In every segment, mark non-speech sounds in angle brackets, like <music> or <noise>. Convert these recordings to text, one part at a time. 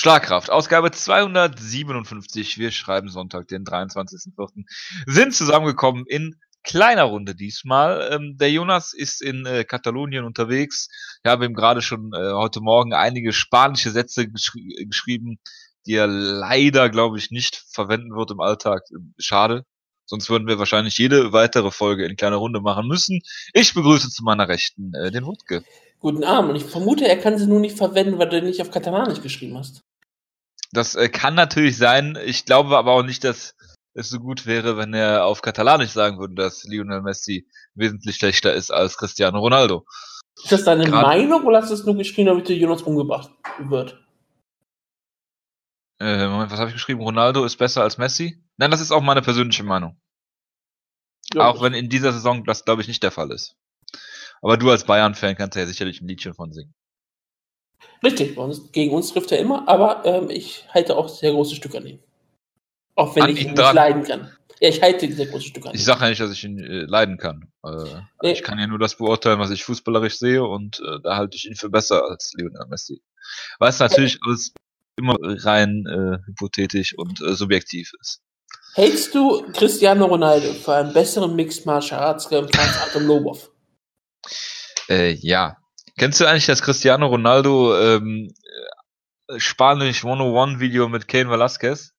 Schlagkraft, Ausgabe 257. Wir schreiben Sonntag, den 23.04. Sind zusammengekommen in kleiner Runde diesmal. Ähm, der Jonas ist in äh, Katalonien unterwegs. Ich habe ihm gerade schon äh, heute Morgen einige spanische Sätze geschri geschrieben, die er leider, glaube ich, nicht verwenden wird im Alltag. Schade. Sonst würden wir wahrscheinlich jede weitere Folge in kleiner Runde machen müssen. Ich begrüße zu meiner Rechten äh, den Wutke. Guten Abend. Und ich vermute, er kann sie nur nicht verwenden, weil du nicht auf Katalanisch geschrieben hast. Das äh, kann natürlich sein. Ich glaube aber auch nicht, dass es so gut wäre, wenn er auf Katalanisch sagen würde, dass Lionel Messi wesentlich schlechter ist als Cristiano Ronaldo. Ist das deine Grad Meinung oder hast du es nur geschrieben, damit der Jonas umgebracht wird? Äh, Moment, was habe ich geschrieben? Ronaldo ist besser als Messi? Nein, das ist auch meine persönliche Meinung. Ja, auch wenn in dieser Saison das, glaube ich, nicht der Fall ist. Aber du als Bayern-Fan kannst ja sicherlich ein Liedchen von singen. Richtig, gegen uns trifft er immer, aber ähm, ich halte auch sehr große Stücke an ihm. Auch wenn an ich ihn nicht leiden kann. Ja, ich halte sehr große Stücke an ihm. Ich sage ja nicht, dass ich ihn äh, leiden kann. Äh, nee. Ich kann ja nur das beurteilen, was ich fußballerisch sehe und äh, da halte ich ihn für besser als Lionel Messi. Weil es natürlich alles immer rein äh, hypothetisch und äh, subjektiv ist. Hältst du Cristiano Ronaldo für einen besseren Mixed Martial Arts als Adam Lobov? Äh, ja, Kennst du eigentlich das Cristiano Ronaldo ähm, äh, Spanisch 101 Video mit Kane Velasquez?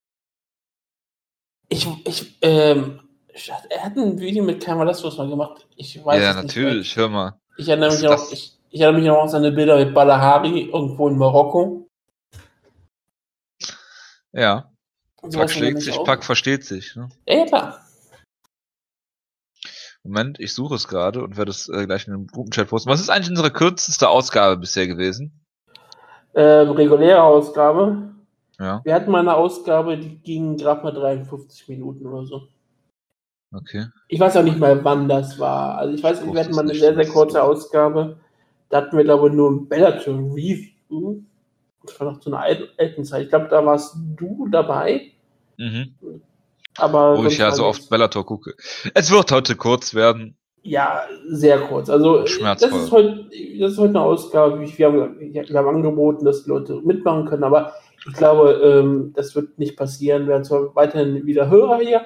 Ich, ich, ähm, er hat ein Video mit Kane Velasquez mal gemacht. Ich weiß ja, natürlich, hör mal. Ich erinnere mich auch, ich, ich erinnere mich auch an seine Bilder mit Balahari irgendwo in Marokko. Ja. Pack schlägt sich, Pack versteht sich. Ne? Ja, klar. Moment, ich suche es gerade und werde es äh, gleich in den Gruppenchat posten. Was ist eigentlich unsere kürzeste Ausgabe bisher gewesen? Ähm, reguläre Ausgabe. Ja. Wir hatten mal eine Ausgabe, die ging gerade mal 53 Minuten oder so. Okay. Ich weiß auch nicht mal, wann das war. Also ich weiß, wir hatten mal eine sehr, sehr kurze Ausgabe. Da hatten wir, glaube ich, nur ein Bellator Review. Das war noch zu einer alten Zeit. Ich glaube, da warst du dabei. Mhm. Aber Wo ich ja so oft Bellator gucke. Es wird heute kurz werden. Ja, sehr kurz. Also Schmerzvoll. Das, ist heute, das ist heute eine Ausgabe. Wir haben, wir haben angeboten, dass die Leute mitmachen können, aber ich glaube, ähm, das wird nicht passieren. Wir haben zwar weiterhin wieder Hörer hier,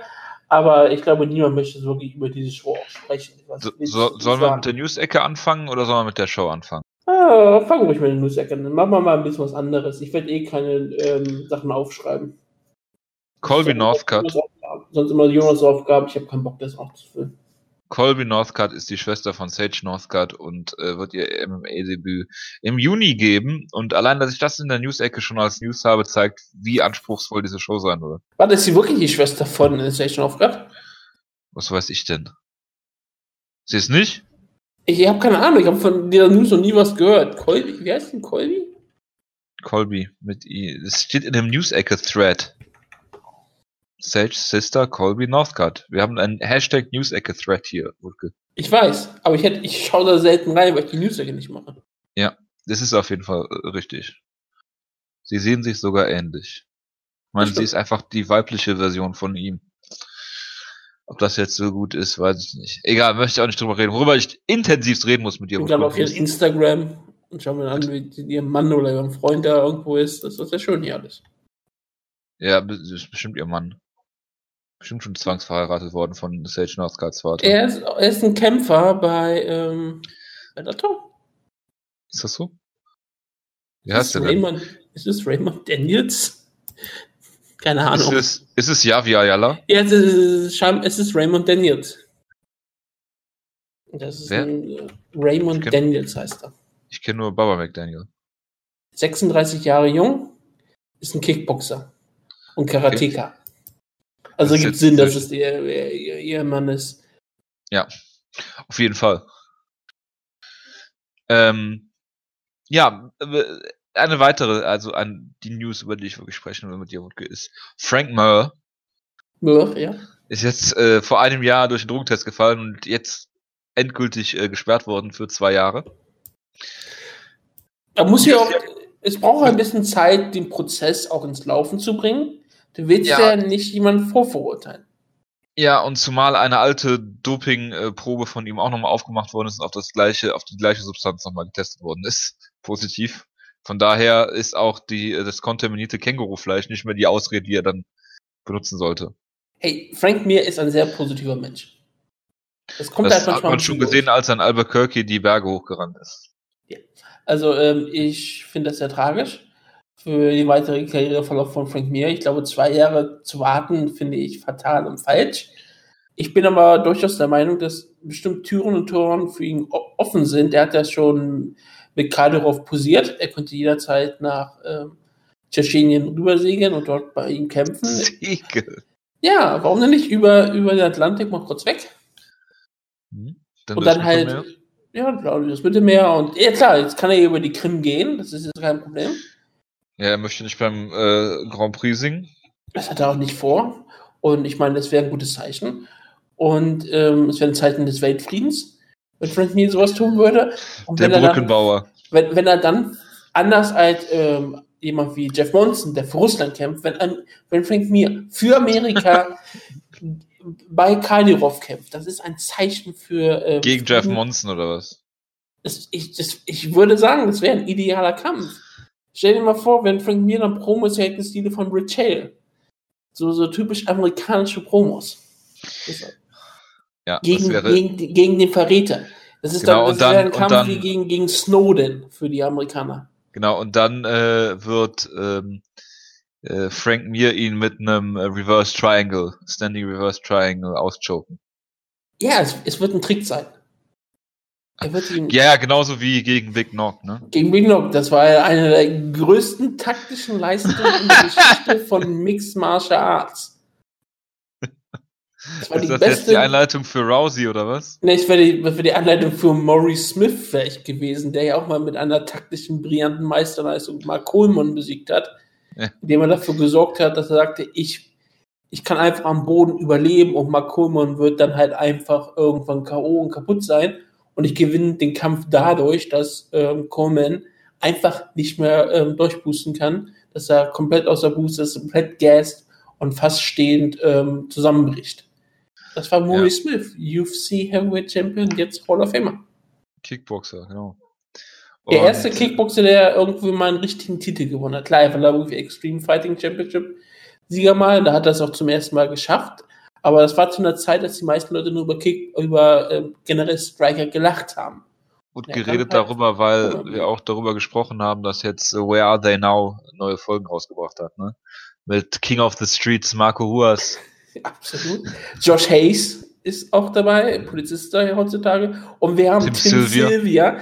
aber ich glaube, niemand möchte wirklich über diese Show auch sprechen. So, so, sollen wir mit der News-Ecke anfangen oder sollen wir mit der Show anfangen? Ah, fangen wir mit der News-Ecke an. Machen wir mal ein bisschen was anderes. Ich werde eh keine ähm, Sachen aufschreiben. Colby Northcutt. Sonst immer Jonas Aufgabe, ich habe keinen Bock, das aufzufüllen. Colby Northcutt ist die Schwester von Sage Northcutt und äh, wird ihr MMA-Debüt im Juni geben. Und allein, dass ich das in der News-Ecke schon als News habe, zeigt, wie anspruchsvoll diese Show sein wird. Warte, ist sie wirklich die Schwester von äh, Sage Northcutt? Was weiß ich denn? Sie ist nicht? Ich habe keine Ahnung, ich habe von dieser News noch nie was gehört. Colby, wie heißt denn Colby? Colby, mit I. Es steht in dem News-Ecke-Thread. Sage Sister Colby Northcutt. Wir haben einen Hashtag News-Ecke-Thread hier, Ulke. Ich weiß, aber ich, hätte, ich schaue da selten rein, weil ich die News-Ecke nicht mache. Ja, das ist auf jeden Fall äh, richtig. Sie sehen sich sogar ähnlich. Ich meine, sie ist einfach die weibliche Version von ihm. Ob das jetzt so gut ist, weiß ich nicht. Egal, möchte ich auch nicht drüber reden. Worüber ich intensiv reden muss mit dir. Ich glaube auf ihrem Instagram und schau mir an, wie ihr Mann oder ihr Freund da irgendwo ist. Das ist ja schön hier alles. Ja, das ist bestimmt ihr Mann bestimmt schon zwangsverheiratet worden von Sage Vater. Er ist, er ist ein Kämpfer bei ähm, Bellator. Ist das so? Wie heißt der denn? Ist es Raymond Daniels? Keine Ahnung. Ist es, ist es Ayala? Ja, es ist, es ist Raymond Daniels. Das ist Wer? ein äh, Raymond kenn, Daniels heißt er. Ich kenne nur Baba McDaniel. 36 Jahre jung, ist ein Kickboxer und Karateka. Okay. Also gibt Sinn, dass es ihr, ihr, ihr Mann ist. Ja, auf jeden Fall. Ähm, ja, eine weitere, also an die News, über die ich wirklich sprechen will mit dir, Wutke, ist Frank Murr. Murr, ja. Ist jetzt äh, vor einem Jahr durch den Drogentest gefallen und jetzt endgültig äh, gesperrt worden für zwei Jahre. Da muss ja auch, es braucht ein bisschen Zeit, den Prozess auch ins Laufen zu bringen. Du willst ja, ja nicht jemanden vorverurteilen. Ja, und zumal eine alte Dopingprobe von ihm auch nochmal aufgemacht worden ist und auf das gleiche, auf die gleiche Substanz nochmal getestet worden ist. <laughs> Positiv. Von daher ist auch die, das kontaminierte Kängurufleisch nicht mehr die Ausrede, die er dann benutzen sollte. Hey, Frank Mir ist ein sehr positiver Mensch. Das kommt das halt hat man schon gesehen, als er in Albuquerque die Berge hochgerannt ist. Ja. Also ähm, ich finde das sehr tragisch für die weitere Karriereverlauf von Frank Mir. Ich glaube, zwei Jahre zu warten, finde ich fatal und falsch. Ich bin aber durchaus der Meinung, dass bestimmt Türen und Toren für ihn offen sind. Er hat ja schon mit Kadyrov posiert. Er könnte jederzeit nach ähm, Tschetschenien rübersegeln und dort bei ihm kämpfen. Siegel. Ja, warum denn nicht über, über den Atlantik mal kurz weg? Hm, dann und dann halt, Mittelmeer. ja, das Mittelmeer und, ja klar, jetzt kann er über die Krim gehen, das ist jetzt kein Problem. Ja, er möchte nicht beim äh, Grand Prix singen. Das hat er auch nicht vor. Und ich meine, das wäre ein gutes Zeichen. Und ähm, es wäre ein Zeichen des Weltfriedens, wenn Frank Mir sowas tun würde. Und Der Brückenbauer. Dann, wenn, wenn er dann, anders als ähm, jemand wie Jeff Monson, der für Russland kämpft, wenn, wenn Frank Mir für Amerika <laughs> bei Kadyrov kämpft, das ist ein Zeichen für. Ähm, Gegen Jeff Monson oder was? Das, ich, das, ich würde sagen, das wäre ein idealer Kampf. Stell dir mal vor, wenn Frank Mir dann Promos hält im Stile von Rich Hale. So, so typisch amerikanische Promos. Ja, gegen, gegen, gegen den Verräter. Das ist genau, dann, das dann, ein Kampf dann, wie gegen, gegen Snowden für die Amerikaner. Genau, und dann äh, wird ähm, äh, Frank Mir ihn mit einem äh, Reverse Triangle, Standing Reverse Triangle auschoken. Ja, es, es wird ein Trick sein. Ja, ja, genauso wie gegen Big Knock, ne? Gegen Big Knock, das war ja eine der größten taktischen Leistungen in der <laughs> Geschichte von Mixed Martial Arts. Das war ist die das beste... jetzt die Einleitung für Rousey oder was? Ne, ich wäre die, wär die Einleitung für Maurice Smith vielleicht gewesen, der ja auch mal mit einer taktischen, brillanten Meisterleistung Mark Coleman besiegt hat, ja. indem er dafür gesorgt hat, dass er sagte, ich, ich kann einfach am Boden überleben und Mark Coleman wird dann halt einfach irgendwann K.O. und kaputt sein und ich gewinne den Kampf dadurch, dass ähm, Coleman einfach nicht mehr ähm, durchboosten kann, dass er komplett außer Boost ist, komplett gast und fast stehend ähm, zusammenbricht. Das war Maurice ja. Smith, UFC Heavyweight Champion, jetzt Hall of Famer. Kickboxer, genau. Und der erste Kickboxer, der irgendwie mal einen richtigen Titel gewonnen hat. Klar, er war irgendwie Extreme Fighting Championship Sieger mal, da hat er es auch zum ersten Mal geschafft. Aber das war zu einer Zeit, dass die meisten Leute nur über Kick, über äh, generell Striker gelacht haben. Und ja, geredet halt darüber, weil wir auch darüber gesprochen haben, dass jetzt Where Are They Now neue Folgen rausgebracht hat, ne? Mit King of the Streets, Marco Huas. <laughs> Absolut. Josh Hayes ist auch dabei, Polizist da heutzutage. Und wir haben Tim, Tim Sylvia, Sylvia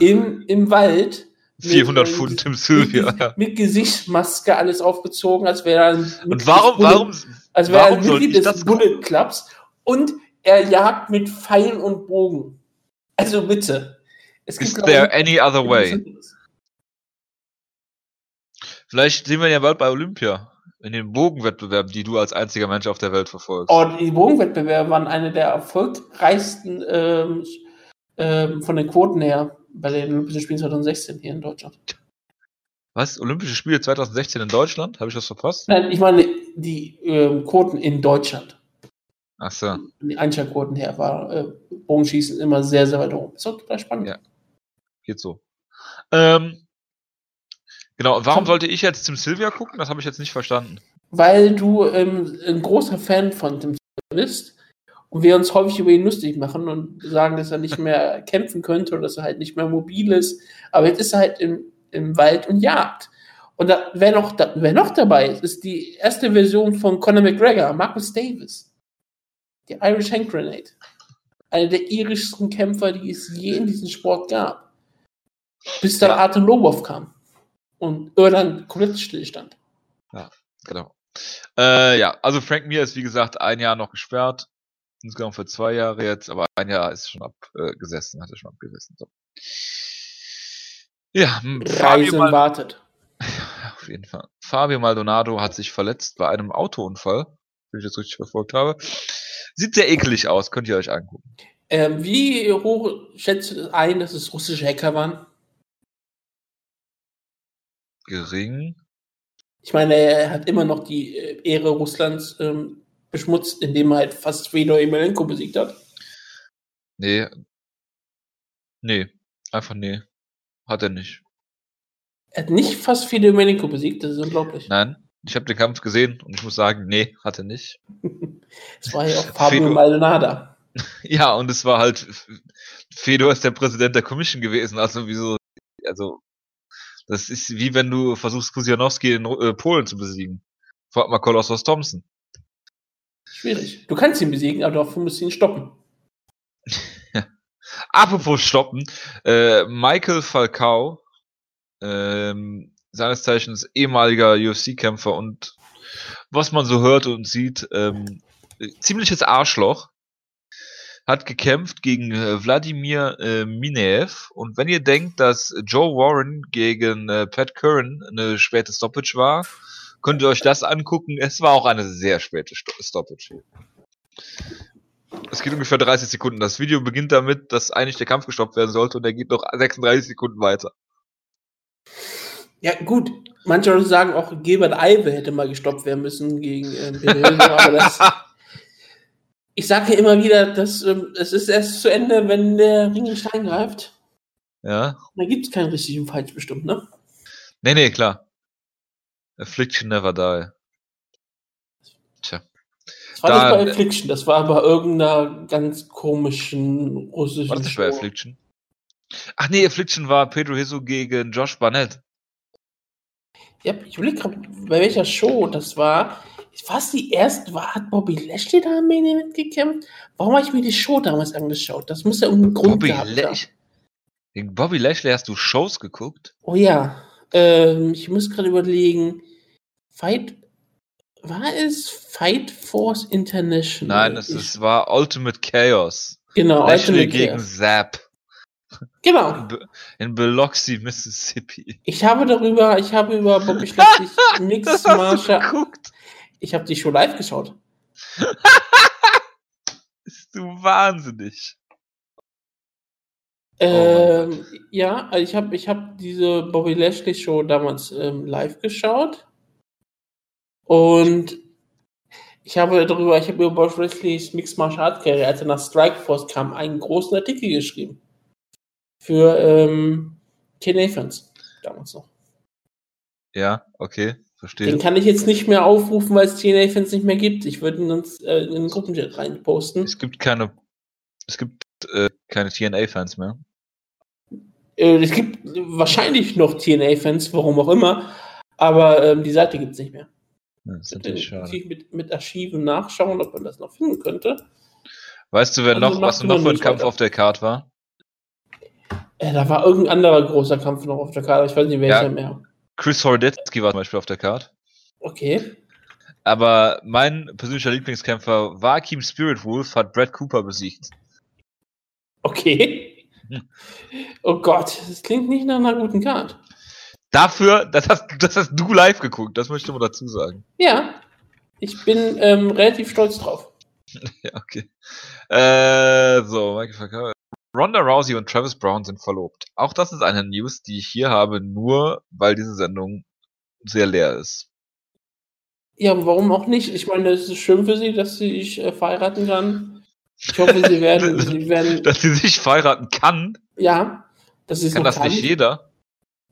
im, im Wald. 400 mit, Pfund Tim Sylvia. Mit, mit, Gesichtsmaske alles aufgezogen, als wäre er ein Und warum, Bullet, warum, als wäre er ein Mitglied des Bullet Clubs. Und er jagt mit Pfeilen und Bogen. Also bitte. Es gibt, Is there any other way? Vielleicht sehen wir ihn ja bald bei Olympia in den Bogenwettbewerben, die du als einziger Mensch auf der Welt verfolgst? Oh, die Bogenwettbewerbe waren eine der erfolgreichsten ähm, ähm, von den Quoten her bei den Olympischen Spielen 2016 hier in Deutschland. Was? Olympische Spiele 2016 in Deutschland? Habe ich das verpasst? Nein, ich meine die ähm, Quoten in Deutschland. Ach so. Die Einschaltquoten her war äh, Bogenschießen immer sehr, sehr weit oben. Ist auch total spannend. Ja. Geht so. Ähm, Genau, warum sollte ich jetzt Tim Sylvia gucken? Das habe ich jetzt nicht verstanden. Weil du ähm, ein großer Fan von Tim Sylvia bist und wir uns häufig über ihn lustig machen und sagen, dass er nicht mehr <laughs> kämpfen könnte oder dass er halt nicht mehr mobil ist. Aber jetzt ist er halt im, im Wald und jagt. Und da, wer, noch, da, wer noch dabei ist, ist die erste Version von Conor McGregor, Marcus Davis. Die Irish Hand Grenade. Einer der irischsten Kämpfer, die es je in diesem Sport gab. Bis dann Arthur Lobov kam und Irland komplett Stillstand. Ja, genau. Äh, ja, also Frank Mir ist wie gesagt ein Jahr noch gesperrt. Insgesamt für zwei Jahre jetzt, aber ein Jahr ist schon abgesessen, hat er schon abgesessen. So. Ja, Fabio Mal wartet. Ja, auf jeden Fall. Fabio Maldonado hat sich verletzt bei einem Autounfall, wenn ich das richtig verfolgt habe. Sieht sehr eklig aus, könnt ihr euch angucken. Ähm, wie hoch schätzt du ein, dass es russische Hacker waren? gering. Ich meine, er hat immer noch die äh, Ehre Russlands ähm, beschmutzt, indem er halt fast Fedor Emelianenko besiegt hat. Nee. Nee. Einfach nee. Hat er nicht. Er hat nicht fast viele Domenico besiegt, das ist unglaublich. Nein, ich habe den Kampf gesehen und ich muss sagen, nee, hatte nicht. <laughs> Es war ja auch <laughs> Fabio Maldonada. <laughs> Ja, und es war halt, Fedor ist der Präsident der Commission gewesen, also wieso, also, das ist wie wenn du versuchst, Kusianowski in äh, Polen zu besiegen. Frag mal Kolossos Thompson. Schwierig. Du kannst ihn besiegen, aber dafür musst du ihn stoppen. <laughs> Apropos stoppen, äh, Michael Falcao, ähm, seines Zeichens ehemaliger UFC-Kämpfer und was man so hört und sieht, ähm, ziemliches Arschloch, hat gekämpft gegen äh, Wladimir äh, Minev. Und wenn ihr denkt, dass Joe Warren gegen äh, Pat Curran eine späte Stoppage war, könnt ihr euch das angucken. Es war auch eine sehr späte Stoppage. Es geht ungefähr 30 Sekunden. Das Video beginnt damit, dass eigentlich der Kampf gestoppt werden sollte und er geht noch 36 Sekunden weiter. Ja, gut. Manche Leute sagen auch, Gilbert Eive hätte mal gestoppt werden müssen gegen äh, Hildo, aber <laughs> das. Ich sage ja immer wieder, dass ähm, es ist erst zu Ende, wenn der Ring in Stein greift. Ja. Da gibt es keinen richtigen Falsch bestimmt, ne? Nee, nee, klar. Affliction never die. Tja. Das war da, nicht bei Affliction, das war bei irgendeiner ganz komischen russischen. War das nicht bei Affliction? Ach nee, Affliction war Pedro Hisso gegen Josh Barnett. Ja, ich überlege gerade, bei welcher Show das war. Was die erste war, hat Bobby Lashley da am Main Event gekämpft? Warum habe ich mir die Show damals angeschaut? Das muss ja irgendeinen Grund Bobby gehabt haben. Gegen Bobby Lashley hast du Shows geguckt? Oh ja. Ähm, ich muss gerade überlegen. Fight. War es Fight Force International? Nein, es, es war Ultimate Chaos. Genau, Ultimate gegen Chaos. Zap. Genau. In, Biloxi, Mississippi. Ich habe darüber, ich habe über Bobby Schleswig Mix Marshall. Ich habe die Show live geschaut. Bist du wahnsinnig. Ähm, oh ja, also ich habe ich hab diese Bobby Lashley Show damals ähm, live geschaut. Und ich habe darüber, ich habe über Bobby Lashley's Mixed Martial Arts Karriere, als er nach Strikeforce kam, einen großen Artikel geschrieben für ähm, TNA-Fans damals noch. Ja, okay, verstehe. Den kann ich jetzt nicht mehr aufrufen, weil es TNA-Fans nicht mehr gibt. Ich würde ihn uns äh, in den Gruppenchat reinposten. Es gibt keine, es gibt äh, keine TNA-Fans mehr. Äh, es gibt wahrscheinlich noch TNA-Fans, warum auch immer, aber ähm, die Seite gibt es nicht mehr. Das ist natürlich. Mit, mit Archiven nachschauen, ob man das noch finden könnte. Weißt du, wer also noch, was noch für ein Kampf weiter. auf der Karte war? Äh, da war irgendein anderer großer Kampf noch auf der Karte, ich weiß nicht welcher ja, mehr. Chris Hordetsky war zum Beispiel auf der Karte. Okay. Aber mein persönlicher Lieblingskämpfer war Keem Spirit Wolf, hat Brad Cooper besiegt. Okay. Hm. Oh Gott, das klingt nicht nach einer guten Karte. Dafür, <laughs> das hast, das hast du live geguckt, das möchte ich mal dazu sagen. Ja, ich bin ähm, relativ stolz drauf. <laughs> ja, okay. Äh, so, Michael Verkauf. Ronda Rousey und Travis Brown sind verlobt. Auch das ist eine News, die ich hier habe, nur weil diese Sendung sehr leer ist. Ja, warum auch nicht? Ich meine, es ist schön für sie, dass sie sich äh, verheiraten kann. Ich hoffe, sie <laughs> werden, sie werden. Dass sie sich verheiraten kann? Ja. Das ist kann das kann. nicht jeder?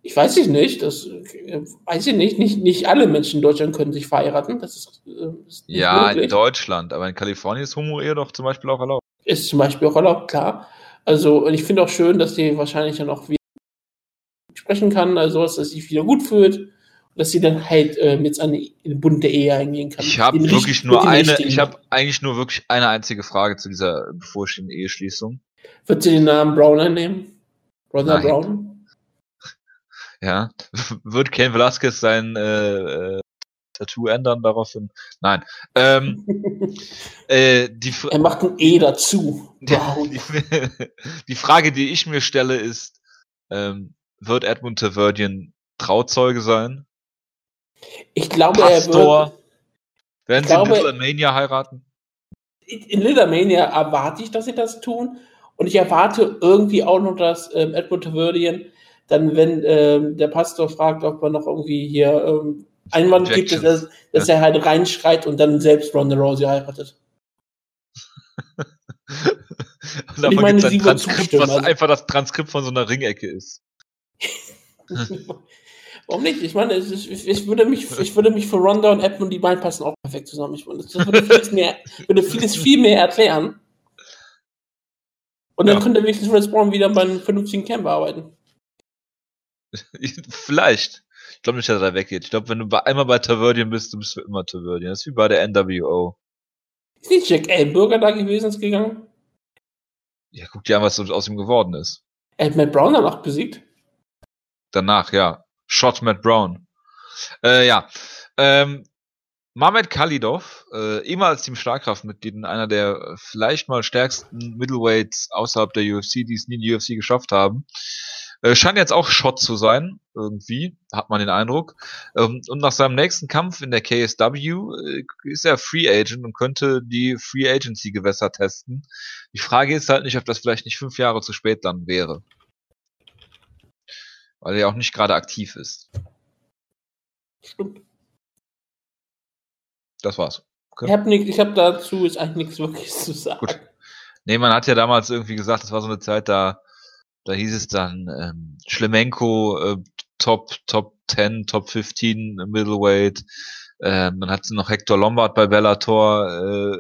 Ich weiß ich nicht. Das äh, weiß ich nicht. nicht. Nicht alle Menschen in Deutschland können sich verheiraten. Das ist, äh, ist ja, möglich. in Deutschland. Aber in Kalifornien ist Homo-Ehe doch zum Beispiel auch erlaubt. Ist zum Beispiel auch erlaubt, klar. Also, und ich finde auch schön, dass sie wahrscheinlich dann auch wieder sprechen kann, also dass sie sich wieder gut fühlt und dass sie dann halt ähm, jetzt eine, eine bunte Ehe eingehen kann. Ich habe wirklich nur eine, ich habe eigentlich nur wirklich eine einzige Frage zu dieser bevorstehenden Eheschließung. Wird sie den Namen Brown einnehmen? Brother Brown? Ja. <laughs> Wird Ken Velasquez sein äh, äh Tattoo ändern daraufhin. Nein. Ähm, <laughs> äh, die er macht ein E dazu. <laughs> Wow. Die, die, Frage, die ich mir stelle, ist, ähm, wird Edmund Taverdian Trauzeuge sein? Ich glaube, Pastor? er wird. Werden sie glaube, in Little Mania heiraten? In Little Mania erwarte ich, dass sie das tun. Und ich erwarte irgendwie auch noch, dass ähm, Edmund Taverdian dann, wenn ähm, der Pastor fragt, ob man noch irgendwie hier ähm, Einwand gibt dass, dass ja. er halt reinschreit und dann selbst Ronda Rousey heiratet. <laughs> und ich meine, ein Transkript, was also. einfach das Transkript von so einer Ringecke ist. <laughs> Warum nicht? Ich meine, ist, ich, würde mich, ich würde mich für Ronda und Edmund die beiden passen auch perfekt zusammen. Ich meine, das würde vieles, mehr, würde vieles viel mehr erklären. Und dann ja. könnte wenigstens Chris Brown wieder bei einem vernünftigen Camp arbeiten. <laughs> Vielleicht. Ich glaube nicht, dass er weggeht. Ich glaube, wenn du einmal bei Taverdian bist, du bist für immer Taverdian. Das ist wie bei der NWO. Ist nicht Jack Ellenberger da gewesen ist gegangen? Ja, guck dir an, was aus ihm geworden ist. Er hat Matt Brown danach besiegt. Danach, ja. Shot Matt Brown. Äh, ja. Ähm, Mamed Khalidov, äh, ehemals Team Schlagkraftmitglied, einer der vielleicht mal stärksten Middleweights außerhalb der UFC, die es nie in die UFC geschafft haben, äh, scheint jetzt auch Shot zu sein, irgendwie, hat man den Eindruck. Ähm, und nach seinem nächsten Kampf in der KSW äh, ist er Free Agent und könnte die Free Agency Gewässer testen. Die Frage ist halt nicht, ob das vielleicht nicht fünf Jahre zu spät dann wäre. Weil er ja auch nicht gerade aktiv ist. Stimmt. Das war's. Okay. Ich habe ich hab dazu ist eigentlich nichts wirklich zu sagen. Gut. Nee, man hat ja damals irgendwie gesagt, das war so eine Zeit, da da hieß es dann ähm, Schlemenko äh, Top Top 10, Top 15 Middleweight. Äh, man hatte noch Hector Lombard bei Bellator, äh,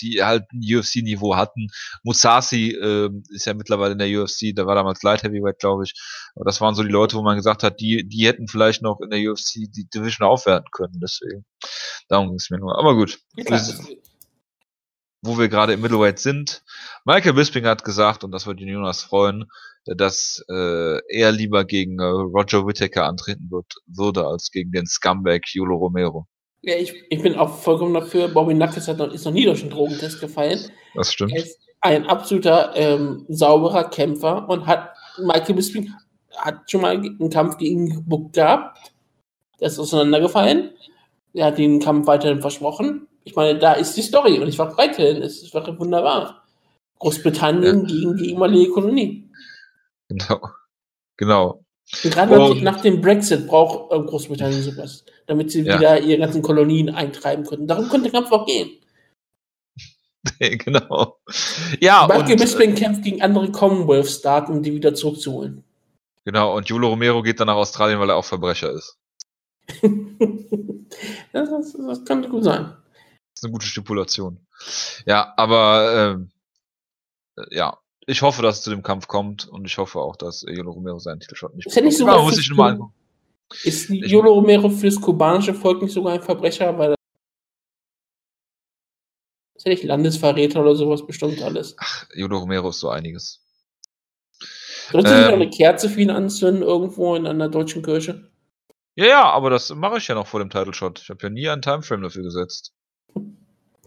die halt ein UFC-Niveau hatten. Musasi äh, ist ja mittlerweile in der UFC, da war damals Light Heavyweight, glaube ich. Aber das waren so die Leute, wo man gesagt hat, die, die hätten vielleicht noch in der UFC die Division aufwerten können. Deswegen, darum ging es mir nur. Aber gut. Ja, wo wir gerade im Middleweight sind. Michael Bisping hat gesagt, und das wird den Jonas freuen, dass äh, er lieber gegen äh, Roger Whittaker antreten wird, würde, als gegen den Scumbag Yulo Romero. Ja, ich, ich bin auch vollkommen dafür. Bobby Knuckles hat noch, ist noch nie durch einen Drogentest gefallen. Das stimmt. Er ist ein absoluter ähm, sauberer Kämpfer und hat Michael Bisping hat schon mal einen Kampf gegen ihn gebuckt gehabt. Der ist auseinandergefallen. Er hat den Kampf weiterhin versprochen. Ich meine, da ist die Story und ich war weiterhin. Es wäre wunderbar. Großbritannien ja. gegen die ehemalige Kolonie. Genau. Genau. Und gerade und, nach dem Brexit braucht äh, Großbritannien sowas, damit sie ja. wieder ihre ganzen Kolonien eintreiben können. Darum könnte der Kampf auch gehen. <laughs> genau. Ja, Michael Bisping kämpft gegen andere Commonwealth-Staaten, um die wieder zurückzuholen. Genau, und Julio Romero geht dann nach Australien, weil er auch Verbrecher ist. <laughs> das, das, das könnte gut sein. Ist eine gute Stipulation. Ja, aber ähm, äh, ja, ich hoffe, dass es zu dem Kampf kommt und ich hoffe auch, dass Yolo Romero seinen Titelshot nicht ist bekommt. Nicht sogar ja, muss ich mal angucken. Ist Yolo Romero fürs kubanische Volk nicht sogar ein Verbrecher, weil ist ja nicht Landesverräter oder sowas bestimmt alles. Ach, Yolo Romero ist so einiges. Sollst du ähm, nicht eine Kerze für ihn anzünden irgendwo in einer deutschen Kirche? Ja, ja, aber das mache ich ja noch vor dem Title Shot. Ich habe ja nie einen Timeframe dafür gesetzt.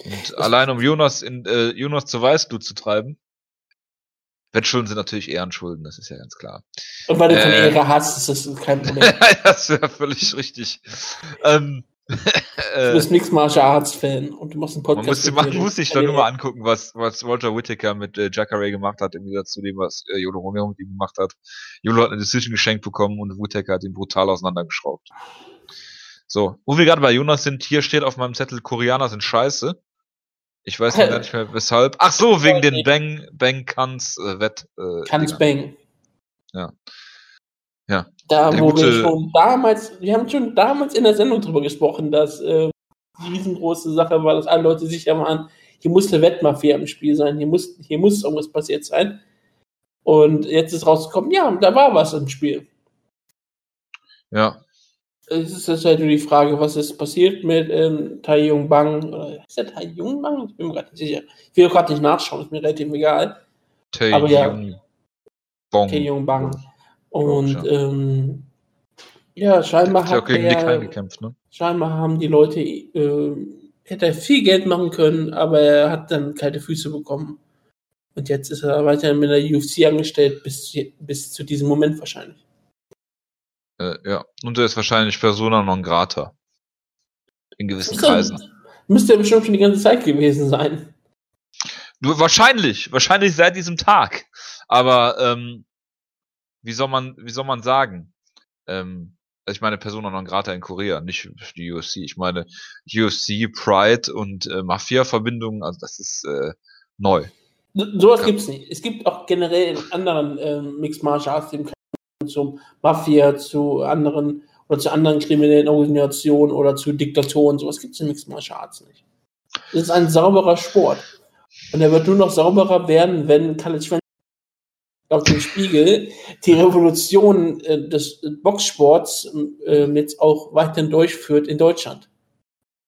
Und allein um Jonas in äh, Jonas zu Weißblut zu treiben. Wettschulden sind natürlich Ehrenschulden, das ist ja ganz klar. Und weil du keine äh, Ehre hast, ist das kein Problem. <laughs> das wäre völlig richtig. ähm, du bist Mixed Martial Arts Fan und du machst einen Podcast. Man muss, man muss sich dann nur mal angucken, was, was Roger Whittaker mit äh, Jacare gemacht hat, im Gegensatz zu dem, was äh, Yolo Romero mit ihm gemacht hat. Yolo hat eine Decision geschenkt bekommen und Whittaker hat ihn brutal auseinandergeschraubt. So, wo wir gerade bei Jonas sind, hier steht auf meinem Zettel, Koreaner sind scheiße. Ich weiß gar nicht mehr weshalb. Ach so, wegen den Bang, Bang Kans äh, Wett. Äh, Kans Bang. Ja. Ja. Da, wo gute... wir schon damals, wir haben schon damals in der Sendung drüber gesprochen, dass äh, die riesengroße Sache war, dass alle Leute sich ja mal an, hier muss eine Wettmafia im Spiel sein, hier muss, hier muss irgendwas passiert sein. Und jetzt ist rausgekommen, ja, da war was im Spiel. Ja, es ist halt nur die Frage, was ist passiert mit ähm, Tai Jung Bang. Oder ist der Tai Jung Bang? Ich bin mir gerade nicht sicher. Ich will gerade nicht nachschauen, ist mir relativ egal. Tai Aber ja, Bong. Tai Jung Bang. Und ja, ähm, ja scheinbar hat gegen der, gekämpft, ne? scheinbar haben die Leute äh, hätte er viel Geld machen können, aber er hat dann kalte Füße bekommen. Und jetzt ist er weiterhin mit der UFC angestellt, bis, bis zu diesem Moment wahrscheinlich. Äh, ja, und er ist wahrscheinlich Persona non grata. In gewissen Kreisen. Müsste er bestimmt schon die ganze Zeit gewesen sein. Du, wahrscheinlich, wahrscheinlich seit diesem Tag. Aber ähm, wie soll man, wie soll man sagen? Ähm, ich meine Persona non grata in Korea, nicht die UFC. Ich meine UFC, Pride und äh, Mafia-Verbindungen, also das ist äh, neu. Sowas ja. gibt's nicht. Es gibt auch generell in anderen äh, Mixed Martial Arts, zum Mafia, zu anderen oder zu anderen kriminellen Organisationen oder zu Diktatoren. Sowas gibt es im Mixed Martial Arts nicht. Es ist ein sauberer Sport. Und er wird nur noch sauberer werden, wenn Kalle Schwenz auf dem Spiegel die Revolution äh, des Boxsports äh, jetzt auch weiterhin durchführt in Deutschland.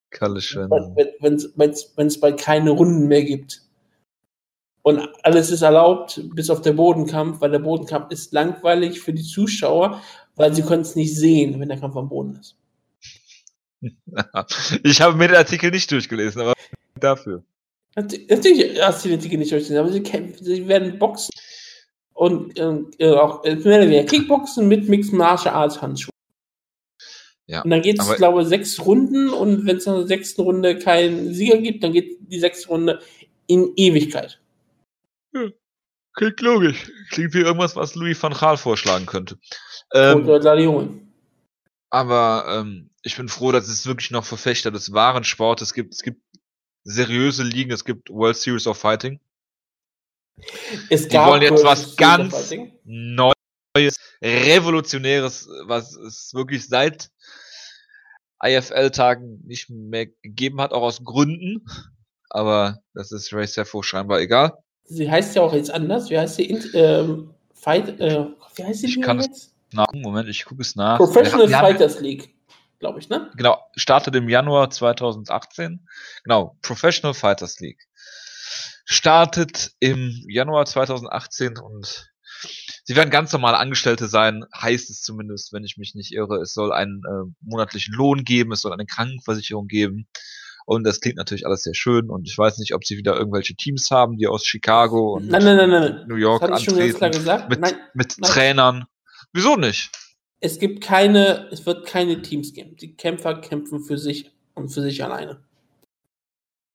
Kalle Schwenz. Wenn es bald keine Runden mehr gibt. Und alles ist erlaubt, bis auf der Bodenkampf, weil der Bodenkampf ist langweilig für die Zuschauer, weil sie können es nicht sehen, wenn der Kampf am Boden ist. <laughs> Ich habe mir den Artikel nicht durchgelesen, aber dafür. Natürlich hast du den Artikel nicht durchgelesen, aber sie, kämpfen, sie werden boxen und äh, auch äh, Kickboxen mit Mixed Martial Arts Handschuhen. Ja, und dann geht es, glaube ich, sechs Runden und wenn es in der sechsten Runde keinen Sieger gibt, dann geht die sechste Runde in Ewigkeit. Ja, klingt logisch. Klingt wie irgendwas, was Louis van Gaal vorschlagen könnte. Ähm, Oder Gladion. Aber ähm, ich bin froh, dass es wirklich noch Verfechter des wahren Sports es gibt. Es gibt seriöse Ligen, es gibt World Series of Fighting. Es gab Die wollen jetzt was ganz Neues, Revolutionäres, was es wirklich seit IFL-Tagen nicht mehr gegeben hat, auch aus Gründen. Aber das ist Ray Sefo scheinbar egal. Sie heißt ja auch jetzt anders. Wie heißt sie? Ähm, Fight, äh, wie heißt sie ich kann jetzt? nach. Moment, ich gucke es nach. Professional wir, Fighters League, glaube ich, ne? Genau, startet im Januar 2018. Genau, Professional Fighters League. Startet im Januar 2018 und sie werden ganz normale Angestellte sein, heißt es zumindest, wenn ich mich nicht irre. Es soll einen äh, monatlichen Lohn geben, es soll eine Krankenversicherung geben. Und das klingt natürlich alles sehr schön. Und ich weiß nicht, ob sie wieder irgendwelche Teams haben, die aus Chicago und nein, nein, nein, New York antreten. Mit, mit Trainern. Wieso nicht? Es gibt keine, es wird keine Teams geben. Die Kämpfer kämpfen für sich und für sich alleine.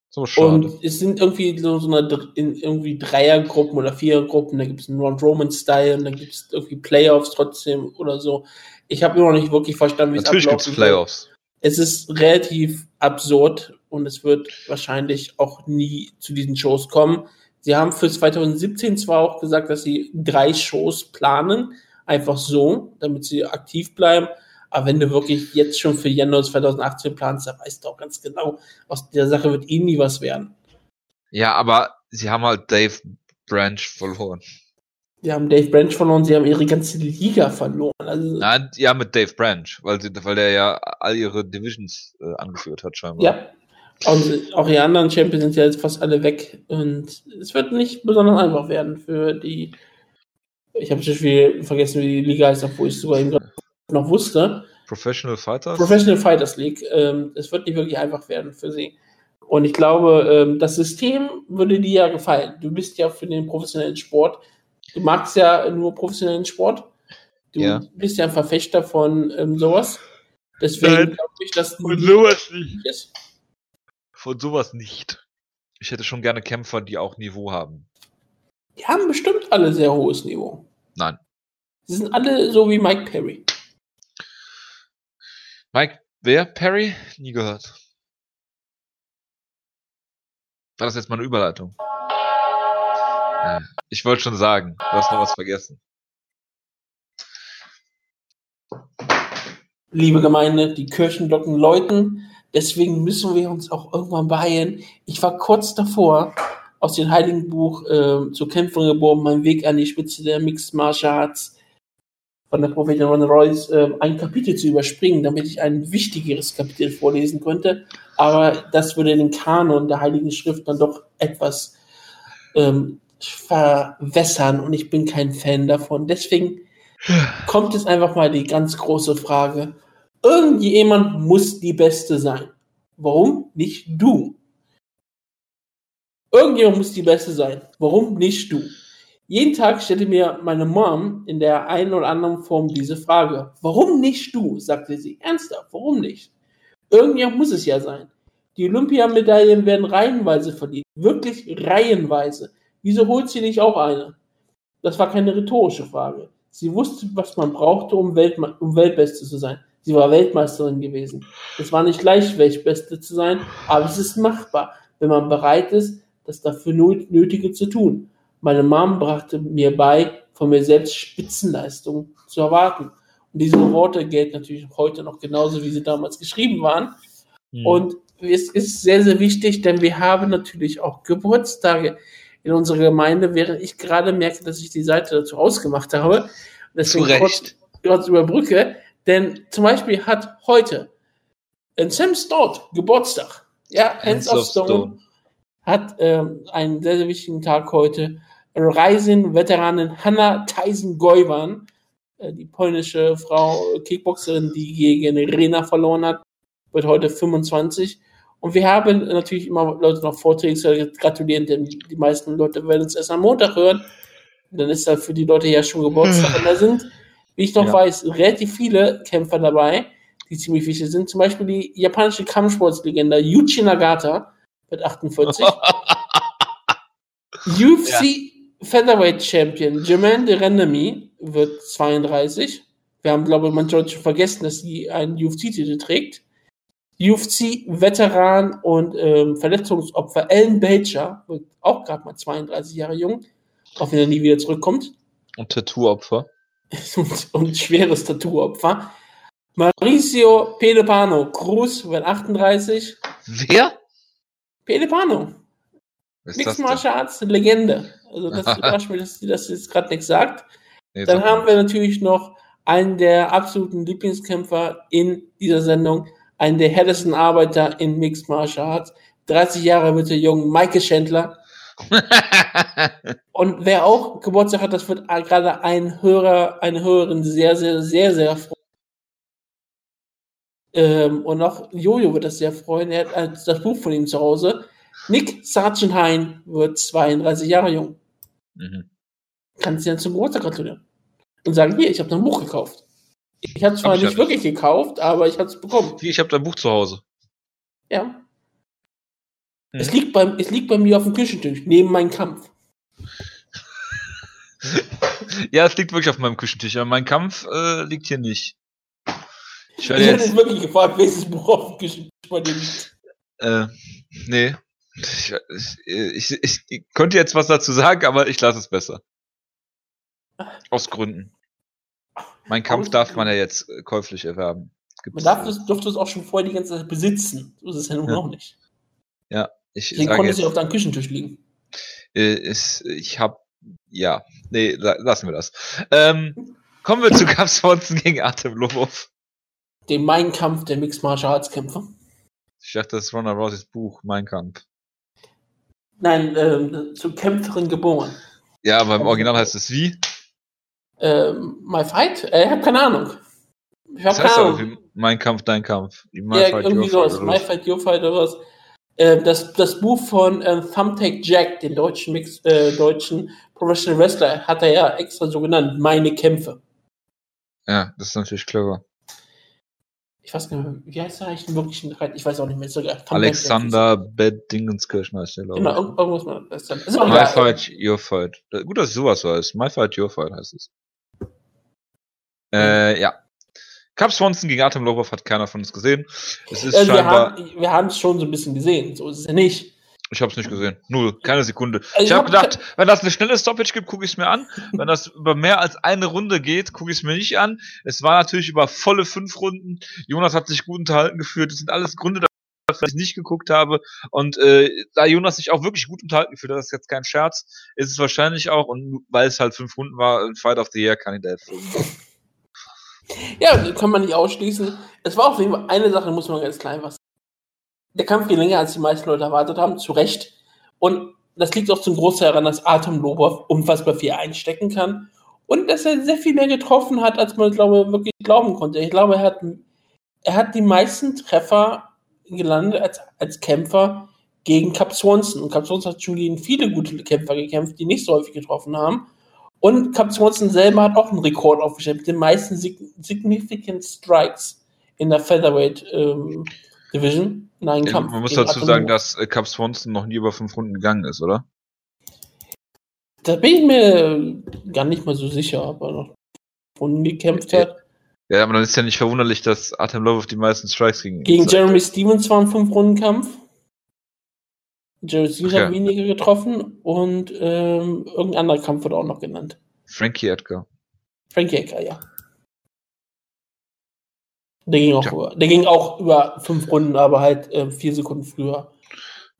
So schade. Und es sind irgendwie so, so eine in irgendwie Dreiergruppen oder Vierergruppen, da gibt es einen Round Roman Style und dann gibt es irgendwie Playoffs trotzdem oder so. Ich habe immer noch nicht wirklich verstanden, wie es Natürlich gibt es Playoffs. Es ist relativ absurd und es wird wahrscheinlich auch nie zu diesen Shows kommen. Sie haben für 2017 zwar auch gesagt, dass sie drei Shows planen, einfach so, damit sie aktiv bleiben. Aber wenn du wirklich jetzt schon für Januar 2018 planst, dann weißt du auch ganz genau, aus der Sache wird eh nie was werden. Ja, aber sie haben halt Dave Branch verloren. Sie haben Dave Branch verloren, sie haben ihre ganze Liga verloren. Also Nein, ja, mit Dave Branch, weil, sie, weil der ja all ihre Divisions äh, angeführt hat, scheinbar. Ja. Und auch die anderen Champions sind ja jetzt fast alle weg. Und es wird nicht besonders einfach werden für die ich habe schon viel vergessen, wie die Liga heißt, obwohl ich es sogar eben noch wusste. Professional Fighters? Professional Fighters League. Ähm, es wird nicht wirklich einfach werden für sie. Und ich glaube, ähm, das System würde dir ja gefallen. Du bist ja für den professionellen Sport. Du magst ja nur professionellen Sport. Du ja. bist ja ein Verfechter von ähm, sowas. Deswegen glaube ich, dass von sowas nicht. Ist. Von sowas nicht. Ich hätte schon gerne Kämpfer, die auch Niveau haben. Die haben bestimmt alle sehr hohes Niveau. Nein. Sie sind alle so wie Mike Perry. Mike, wer? Perry? Nie gehört. War das jetzt mal eine Überleitung? Ich wollte schon sagen, du hast noch was vergessen. Liebe Gemeinde, die Kirchenglocken läuten. Deswegen müssen wir uns auch irgendwann beeilen. Ich war kurz davor, aus dem Heiligen Buch äh, zur Kämpferin geboren, mein Weg an die Spitze der Mixed Martial Arts von der Prophetin Ron Royce äh, ein Kapitel zu überspringen, damit ich ein wichtigeres Kapitel vorlesen könnte. Aber das würde den Kanon der Heiligen Schrift dann doch etwas ähm, verwässern und ich bin kein Fan davon. Deswegen kommt es einfach mal die ganz große Frage. Irgendjemand muss die Beste sein. Warum nicht du? Irgendjemand muss die Beste sein. Warum nicht du? Jeden Tag stellte mir meine Mom in der einen oder anderen Form diese Frage. Warum nicht du? sagte sie. Ernsthaft, warum nicht? Irgendjemand muss es ja sein. Die Olympiamedaillen werden reihenweise verdient. Wirklich reihenweise. Wieso holt sie nicht auch eine? Das war keine rhetorische Frage. Sie wusste, was man brauchte, um, Weltme um Weltbeste zu sein. Sie war Weltmeisterin gewesen. Es war nicht leicht, Weltbeste zu sein, aber es ist machbar, wenn man bereit ist, das dafür Nötige zu tun. Meine Mom brachte mir bei, von mir selbst Spitzenleistungen zu erwarten. Und diese Worte gelten natürlich heute noch genauso, wie sie damals geschrieben waren. Mhm. Und es ist sehr, sehr wichtig, denn wir haben natürlich auch Geburtstage in unserer Gemeinde, während ich gerade merke, dass ich die Seite dazu ausgemacht habe. Deswegen Zu Recht. Kurz, kurz überbrücke. Denn zum Beispiel hat heute ein Sam Stott Geburtstag. Ja, Hands, Hands of Stone, Stone. hat ähm, einen sehr, sehr wichtigen Tag heute. Rising-Veteranin Hanna Tyson-Goivan, äh, die polnische Frau Kickboxerin, die gegen Rena verloren hat, wird heute 25. Und wir haben natürlich immer Leute noch Vorträge zu gratulieren, denn die meisten Leute werden es erst am Montag hören. Dann ist da für die Leute ja schon Geburtstag. Und da sind, wie ich noch ja. weiß, relativ viele Kämpfer dabei, die ziemlich wichtig sind. Zum Beispiel die japanische Kampfsportslegende Yuji Nagata mit 48. <laughs> UFC ja. Featherweight Champion Jermaine de Rendemy wird 32. Wir haben, glaube ich, manche Leute schon vergessen, dass sie einen UFC-Titel trägt. UFC-Veteran und ähm, Verletzungsopfer Ellen Belcher wird auch gerade mal 32 Jahre jung, auch wenn er nie wieder zurückkommt. Und Tattoo-Opfer. <laughs> und, und, schweres Tattoo-Opfer. Mauricio Pelepano Cruz wird 38. Wer? Pelepano. Mixed Martial Arts Legende. Also das <laughs> überrascht mich, dass sie das jetzt gerade nicht sagt. Nee, Dann haben wir natürlich noch einen der absoluten Lieblingskämpfer in dieser Sendung, einen der härtesten Arbeiter in Mixed Martial Arts. 30 Jahre bitte jung, Michael Schändler. <laughs> und wer auch Geburtstag hat, das wird gerade ein Hörer, eine Hörerin sehr, sehr, sehr, sehr freuen. Ähm, und auch Jojo wird das sehr freuen. Er hat das Buch von ihm zu Hause. Nick Sargent wird 32 Jahre jung. Mhm. Kannst du dir zum Geburtstag gratulieren. Und sagen, hier, ich habe dein Buch gekauft. Ich habe es zwar hab nicht wirklich gekauft, aber ich habe es bekommen. Ich habe dein Buch zu Hause. Ja. Hm. Es, liegt bei, es liegt bei mir auf dem Küchentisch, neben meinem Kampf. <laughs> ja, es liegt wirklich auf meinem Küchentisch, aber mein Kampf äh, liegt hier nicht. Ich, ich hätte jetzt wirklich gefragt, welches Buch auf dem Küchentisch bei dir liegt. Äh, nee. Ich, ich, ich, ich könnte jetzt was dazu sagen, aber ich lasse es besser. Aus Gründen. Mein Kampf darf man ja jetzt äh, käuflich erwerben. Gibt's man darf es, durfte es auch schon vorher die ganze Zeit besitzen. So ist es ja nun ja. noch nicht. Ja, ich Deswegen konnte ja auf deinem Küchentisch liegen. Äh, ist, ich hab, ja, nee, lassen wir das. Ähm, kommen wir zu <laughs> Kampf Swanson gegen Artem Lobov. Dem Mein Kampf der Mixed Martial Arts Kämpfer. Ich dachte, das ist Ronda Rouseys Buch, Mein Kampf. Nein, ähm, zur Kämpferin geboren. Ja, aber im Original heißt es wie? Ähm, My Fight? Äh, ich habe keine Ahnung. Ich habe keine Ahnung. Mein Kampf, dein Kampf. My ja, Fight, irgendwie sowas. My Fight, Your Fight oder was. Äh, das, das Buch von äh, Thumbtack Jack, den deutschen, Mix, äh, deutschen Professional Wrestler, hat er ja extra so genannt. Meine Kämpfe. Ja, das ist natürlich clever ich weiß gar nicht, wie heißt der eigentlich wirklich? Ich weiß auch nicht mehr sogar. Alexander Beddingenskirchen heißt der, glaube ich. Genau, irgendwas mal. Das ist My egal. Fight, Your Fight. Gut, dass ich sowas weiß. My Fight, Your Fight heißt es. Äh, ja. Cap Swanson gegen Atem Lobov hat keiner von uns gesehen. Es ist also scheinbar. Wir haben es schon so ein bisschen gesehen. So ist es ja nicht. Ich habe es nicht gesehen. Null, keine Sekunde. Also ich habe hab gedacht, wenn das eine schnelle Stoppage gibt, gucke ich es mir an. wenn das über mehr als eine Runde geht, gucke ich es mir nicht an. Es war natürlich über volle fünf Runden. Jonas hat sich gut unterhalten geführt. Das sind alles Gründe, dass ich nicht geguckt habe. Und äh, da Jonas sich auch wirklich gut unterhalten gefühlt hat, das ist jetzt kein Scherz, ist es wahrscheinlich auch, und weil es halt fünf Runden war, ein Fight of the Year-Kandidat für Ja, kann man nicht ausschließen. Es war auf jeden Fall eine Sache, muss man ganz klein was der Kampf ging länger, als die meisten Leute erwartet haben, zu Recht. Und das liegt auch zum Großteil daran, dass Atem Lobov unfassbar viel einstecken kann und dass er sehr viel mehr getroffen hat, als man, glaube wirklich glauben konnte. Ich glaube, er hat, er hat die meisten Treffer gelandet als, als Kämpfer gegen Cap Swanson. Und Cap Swanson hat schon gegen viele gute Kämpfer gekämpft, die nicht so häufig getroffen haben. Und Cap Swanson selber hat auch einen Rekord aufgestellt mit den meisten Significant Strikes in der Featherweight ähm, Division in einen ja, Kampf. Man muss dazu sagen, dass äh, Cap Swanson noch nie über fünf Runden gegangen ist, oder? Da bin ich mir gar nicht mal so sicher, ob er noch Runden gekämpft hat. Ja, aber dann ist ja nicht verwunderlich, dass Artem Love die meisten Strikes gegen Gegen Jeremy Stevens war ein Fünf-Runden-Kampf. Jeremy Stevens okay. hat weniger getroffen und ähm, irgendein anderer Kampf wurde auch noch genannt. Frankie Edgar. Frankie Edgar, ja. Der ging auch, ja. über, der ging auch über fünf Runden, aber halt äh, vier Sekunden früher.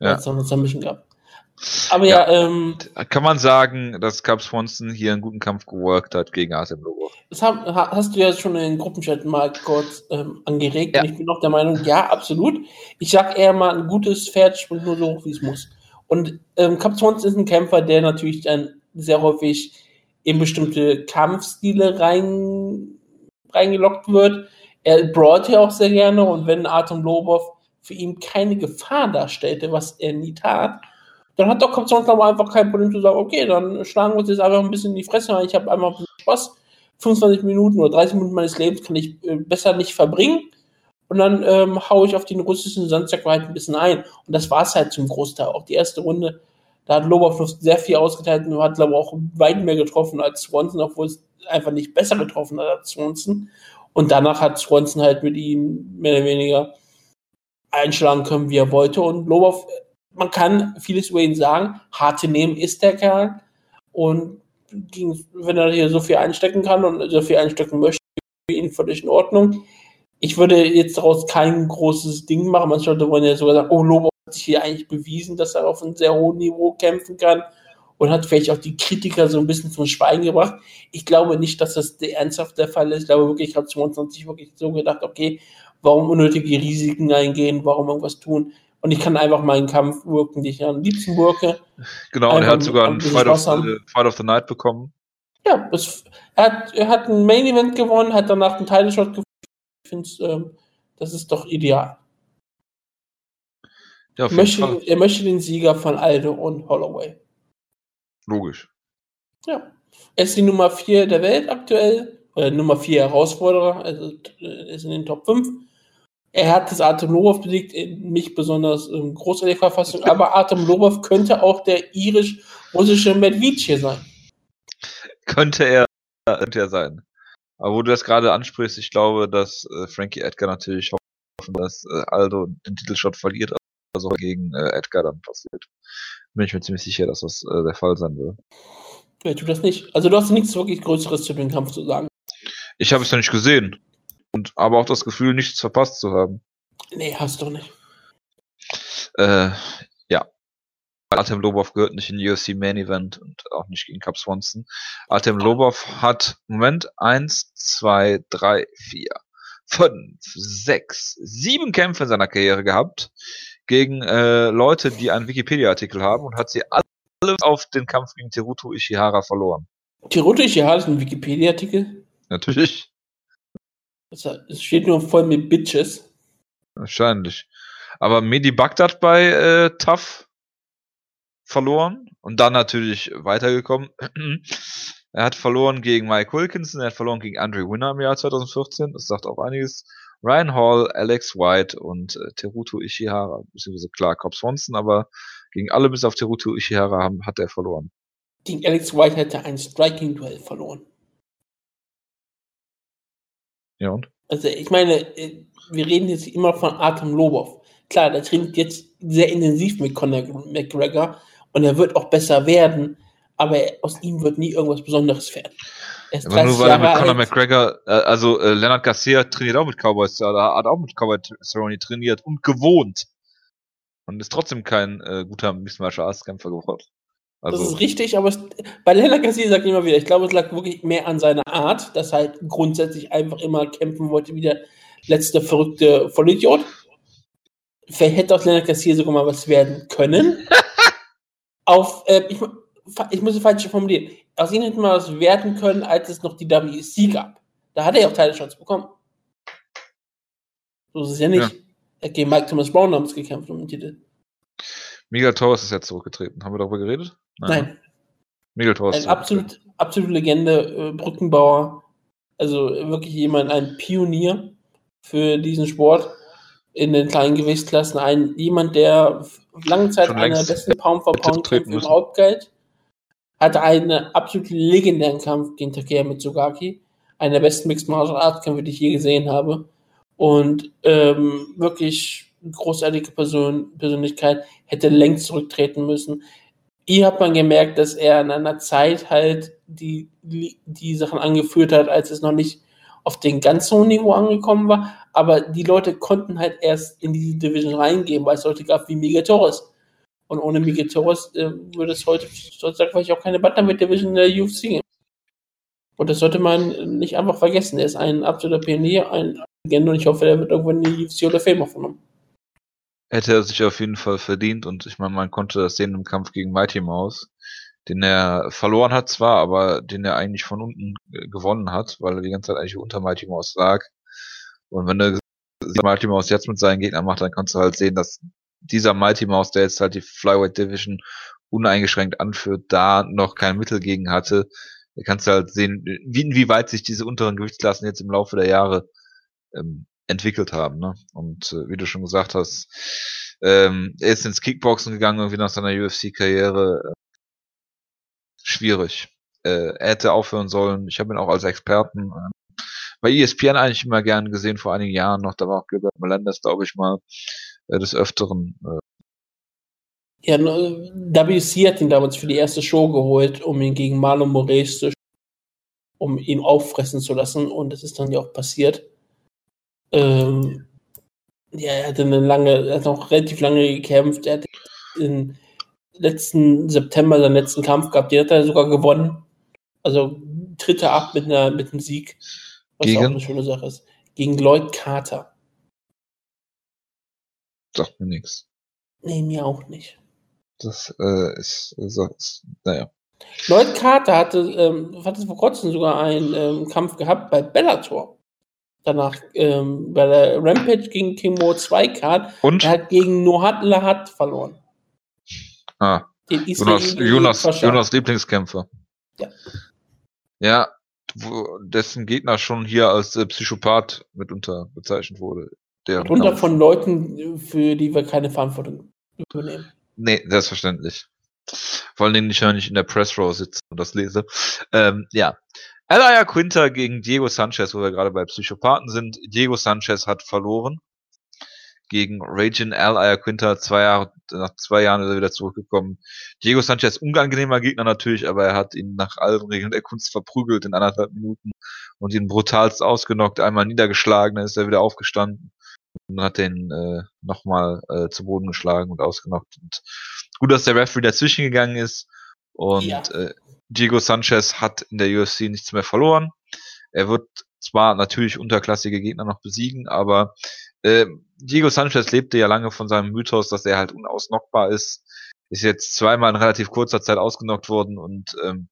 Ja. Als noch eine Submission gab. Aber ja, ja ähm, kann man sagen, dass Cub Swanson hier einen guten Kampf geworkt hat gegen Artem Lobo. Das hast du ja schon in den Gruppenchat mal kurz ähm, angeregt ja. und ich bin auch der Meinung, ja, absolut. Ich sag eher mal, ein gutes Pferd springt nur so hoch, wie es muss. Und ähm, Cub Swanson ist ein Kämpfer, der natürlich dann sehr häufig in bestimmte Kampfstile rein, reingelockt wird. Er brawlt ja auch sehr gerne und wenn Artem Lobov für ihn keine Gefahr darstellte, was er nie tat, dann hat doch Kapitän einfach kein Problem zu sagen, okay, dann schlagen wir uns jetzt einfach ein bisschen in die Fresse, weil ich habe einfach Spaß. 25 Minuten oder 30 Minuten meines Lebens kann ich äh, besser nicht verbringen. Und dann ähm, haue ich auf den russischen Sandsack halt ein bisschen ein. Und das war es halt zum Großteil. Auch die erste Runde, da hat Lobov sehr viel ausgeteilt und hat, glaube ich, auch weit mehr getroffen als Swanson, obwohl es einfach nicht besser getroffen hat als Swanson. Und danach hat Swanson halt mit ihm mehr oder weniger einschlagen können, wie er wollte. Und Lobov man kann vieles über ihn sagen. Harte nehmen ist der Kerl. Und wenn er hier so viel einstecken kann und so viel einstecken möchte, für ihn völlig in Ordnung. Ich würde jetzt daraus kein großes Ding machen. Manche Leute wollen ja sogar sagen, oh, Lobo hat sich hier eigentlich bewiesen, dass er auf einem sehr hohen Niveau kämpfen kann und hat vielleicht auch die Kritiker so ein bisschen zum Schweigen gebracht. Ich glaube nicht, dass das ernsthaft der Fall ist. Ich glaube wirklich, ich habe 22 wirklich so gedacht, okay, warum unnötige Risiken eingehen, warum irgendwas tun und ich kann einfach meinen Kampf wirken, den ich am liebsten wirke. Genau, und er hat sogar einen Fight of, the, Fight of the Night bekommen. Ja, es, er, hat, er hat ein Main Event gewonnen, hat danach einen Title Shot gewonnen. Ich finde, ähm, das ist doch ideal. Ja, er, möchte, er möchte den Sieger von Aldo und Holloway. Logisch. Ja. Er ist die Nummer 4 der Welt aktuell, oder Nummer 4 Herausforderer, also äh, ist in den Top 5. Er hat das Artem Lobov besiegt, nicht besonders ähm, großartige Verfassung, aber Artem Lobov könnte auch der irisch-russische Medvice sein. Könnte er, könnte er sein. Aber wo du das gerade ansprichst, ich glaube, dass äh, Frankie Edgar natürlich hoffen, dass äh, Aldo den Titelshot verliert, also gegen äh, Edgar dann passiert. Bin ich mir ziemlich sicher, dass das äh, der Fall sein wird. Wer tut das nicht? Also du hast nichts wirklich Größeres zu dem Kampf zu sagen. Ich habe es ja nicht gesehen und aber auch das Gefühl, nichts verpasst zu haben. Nee, hast du nicht. Äh, ja. Artem Lobov gehört nicht in den UFC Main Event und auch nicht gegen Cap Swanson. Artem Lobov hat, Moment, eins, zwei, drei, vier, fünf, sechs, sieben Kämpfe in seiner Karriere gehabt gegen äh, Leute, die einen Wikipedia-Artikel haben und hat sie alle auf den Kampf gegen Teruto Ishihara verloren. Teruto Ishihara ist ein Wikipedia-Artikel? Natürlich. Es steht nur voll mit Bitches. Wahrscheinlich. Aber Medi Bagdad bei äh, Tough verloren und dann natürlich weitergekommen. <clears throat> er hat verloren gegen Mike Wilkinson, er hat verloren gegen Andre Winner im Jahr 2014, das sagt auch einiges. Ryan Hall, Alex White und äh, Teruto Ishihara, beziehungsweise klar Cobb Swanson, aber gegen alle bis auf Teruto Ishihara haben, hat er verloren. Gegen Alex White hätte ein Striking-Duell verloren. Ja und? Also ich meine, äh, wir reden jetzt immer von Artem Lobov. Klar, der trainiert jetzt sehr intensiv mit Conor McGregor und er wird auch besser werden, aber aus ihm wird nie irgendwas Besonderes werden. Aber nur weil er mit Conor McGregor, äh, also äh, Leonard Garcia trainiert auch mit Cowboys, oder hat auch mit Cowboy Cerrone trainiert und gewohnt. Und ist trotzdem kein äh, guter Mixed Martial Arts Kämpfer geworden. Also, das ist richtig, aber es, bei Leonard Garcia sagt immer wieder, ich glaube, es lag wirklich mehr an seiner Art, dass er halt grundsätzlich einfach immer kämpfen wollte, wie der letzte verrückte Vollidiot. Vielleicht hätte auch Leonard Garcia sogar mal was werden können. <laughs> Auf, äh, ich, ich muss es falsch formulieren. Aus ihm hätte man was werden können, als es noch die WEC gab. Da hat er ja auch Teile Shots bekommen. So ist es ja nicht. Ja. Gegen Mike Thomas Brown haben es gekämpft um den Titel. Miguel Torres ist jetzt zurückgetreten. Haben wir darüber geredet? Nein. Nein. Miguel Torres. Ein absolut, absolute Legende, äh, Brückenbauer. Also wirklich jemand, ein Pionier für diesen Sport in den kleinen Gewichtsklassen. Ein, jemand, der lange Zeit einer der besten Pound-for-Pound-Kämpfe überhaupt galt. Hatte einen absolut legendären Kampf gegen Takeya Mitsugaki. Einer der besten Mixed Martial Arts Kämpfe, die ich je gesehen habe. Und ähm, wirklich großartige Person, Persönlichkeit, hätte längst zurücktreten müssen. Hier hat man gemerkt, dass er in einer Zeit halt die, die Sachen angeführt hat, als es noch nicht auf den ganz hohen Niveau angekommen war, aber die Leute konnten halt erst in diese Division reingehen, weil es Leute gab wie Miguel Torres. Und ohne Miguel Torres äh, würde es heute sozusagen vielleicht auch keine Bantamweight Division in der UFC geben. Und das sollte man nicht einfach vergessen. Er ist ein absoluter Pionier, ein Legende und ich hoffe, er wird irgendwann in die UFC oder Fame aufgenommen. Hätte er sich auf jeden Fall verdient und ich meine, man konnte das sehen im Kampf gegen Mighty Mouse, den er verloren hat zwar, aber den er eigentlich von unten gewonnen hat, weil er die ganze Zeit eigentlich unter Mighty Mouse lag. Und wenn er Mighty Mouse jetzt mit seinen Gegnern macht, dann kannst du halt sehen, dass dieser Mighty Mouse, der jetzt halt die Flyweight Division uneingeschränkt anführt, da noch kein Mittel gegen hatte. Da kannst du halt sehen, wie, inwieweit sich diese unteren Gewichtsklassen jetzt im Laufe der Jahre ähm, entwickelt haben. Ne? Und äh, wie du schon gesagt hast, ähm, er ist ins Kickboxen gegangen, irgendwie nach seiner UFC-Karriere. Schwierig. Äh, er hätte aufhören sollen. Ich habe ihn auch als Experten äh, bei ESPN eigentlich immer gern gesehen, vor einigen Jahren noch. Da war auch Gilbert Melendez, glaube ich mal, äh, des Öfteren. Äh, ja, WC hat ihn damals für die erste Show geholt, um ihn gegen Marlon Moraes zu um ihn auffressen zu lassen und das ist dann ja auch passiert. Ähm, ja, er hatte eine lange, er hat noch relativ lange gekämpft. Er hat im letzten September seinen letzten Kampf gehabt, den hat er sogar gewonnen. Also tritt er ab mit, einer, mit einem Sieg, was Gegen? auch eine schöne Sache ist. Gegen Lloyd Carter. Sagt mir nichts. Nee, mir auch nicht. Das äh, ist, ist, naja. Lloyd Carter hatte, ähm, hatte vor kurzem sogar einen ähm, Kampf gehabt bei Bellator danach ähm, bei der Rampage gegen King Mo 2 Card. Und? Er hat gegen Nohat Lahat verloren. Ah. Den Jonas, Jonas, Jonas Lieblingskämpfer. Ja. Ja, dessen Gegner schon hier als äh, Psychopath mitunter bezeichnet wurde. Mitunter von Leuten, für die wir keine Verantwortung übernehmen. Nee, selbstverständlich. Vor allen Dingen ich ja nicht in der Press Row sitze und das lese. Ähm, ja, Alaya Quinter gegen Diego Sanchez, wo wir gerade bei Psychopathen sind. Diego Sanchez hat verloren gegen Raging Alaya Quinter. Zwei Jahre, nach zwei Jahren ist er wieder zurückgekommen. Diego Sanchez, unangenehmer Gegner natürlich, aber er hat ihn nach allen Regeln der Kunst verprügelt in anderthalb Minuten und ihn brutalst ausgenockt, einmal niedergeschlagen, dann ist er wieder aufgestanden und hat den äh, nochmal äh, zu Boden geschlagen und ausgenockt. Und gut, dass der Referee dazwischen gegangen ist und ja. äh, Diego Sanchez hat in der UFC nichts mehr verloren. Er wird zwar natürlich unterklassige Gegner noch besiegen, aber äh, Diego Sanchez lebte ja lange von seinem Mythos, dass er halt unausnockbar ist. Ist jetzt zweimal in relativ kurzer Zeit ausgenockt worden und ähm,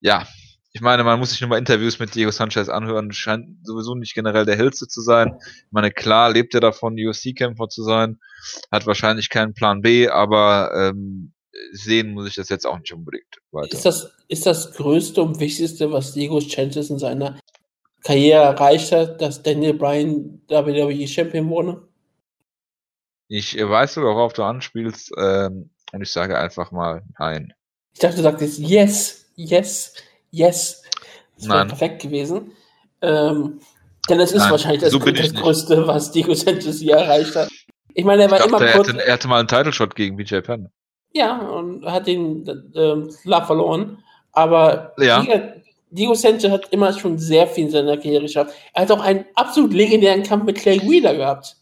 ja, ich meine, man muss sich nur mal Interviews mit Diego Sanchez anhören, scheint sowieso nicht generell der hellste zu sein. Ich meine, klar lebt er davon, UFC-Kämpfer zu sein, hat wahrscheinlich keinen Plan B, aber ähm, sehen muss ich das jetzt auch nicht unbedingt weiter. Ist das, ist das Größte und Wichtigste, was Diego Sanchez in seiner Karriere erreicht hat, dass Daniel Bryan WWE Champion wurde? Ich weiß sogar, worauf du anspielst, ähm, und ich sage einfach mal nein. Ich dachte, du sagtest yes, yes, yes. Das wäre perfekt gewesen. Ähm, denn es ist nein, wahrscheinlich das, so das Größte, was Diego Sanchez hier erreicht hat. Ich meine, er war dachte, immer kurz. Er hatte, er hatte mal einen Title Shot gegen BJ Penn. Ja, und hat den äh, klar verloren. Aber ja. Diego, Sanchez hat immer schon sehr viel in seiner Karriere geschafft. Er hat auch einen absolut legendären Kampf mit Clay Wheeler gehabt.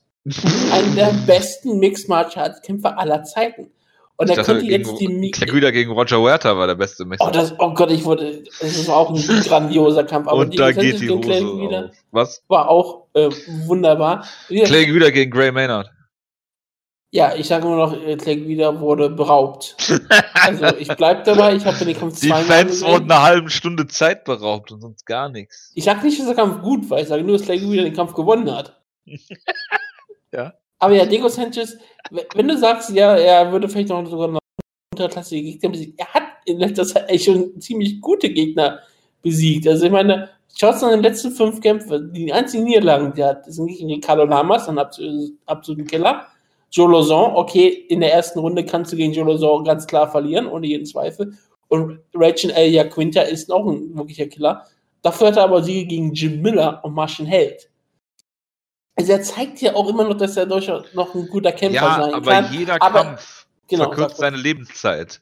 Einen der besten Mixed Martial Arts Kämpfer aller Zeiten. Und er könnte jetzt die Mik Clay Wheeler gegen Roger Huerta war der beste Mixed oh, das, oh Gott, ich wurde, das ist auch ein <laughs> grandioser Kampf. Aber und Diego da Sanchez geht die Hose Clay Wheeler Was? war auch äh, wunderbar. Clay Wheeler gegen Gray Maynard. Ja, ich sage nur noch, Clay wieder wurde beraubt. also ich bleib dabei, ich habe den Kampf Die Fans wurden eine halbe Stunde Zeit beraubt und sonst gar nichts. Ich sage nicht, dass der Kampf gut war, ich sage nur, dass Clay wieder den Kampf gewonnen hat. <laughs> ja. Aber ja, Diego Sanchez, wenn du sagst, ja, er würde vielleicht noch sogar noch unterklassige Gegner besiegen, er hat in letzter Zeit echt schon ziemlich gute Gegner besiegt. Also ich meine, schaut an den letzten fünf Kämpfen, die einzigen Niederlagen, die er hat, sind gegen Ricardo Lamas, dann absoluten Killer Joe Lozon, okay, in der ersten Runde kannst du gegen Joe Lozon ganz klar verlieren, ohne jeden Zweifel. Und Rachel Elia Quinta ist noch ein wirklicher Killer. Dafür hat er aber Siege gegen Jim Miller und Martian Held. Also er zeigt ja auch immer noch, dass er durchaus noch ein guter Kämpfer ja, sein aber kann. Jeder aber jeder Kampf genau, verkürzt seine Lebenszeit.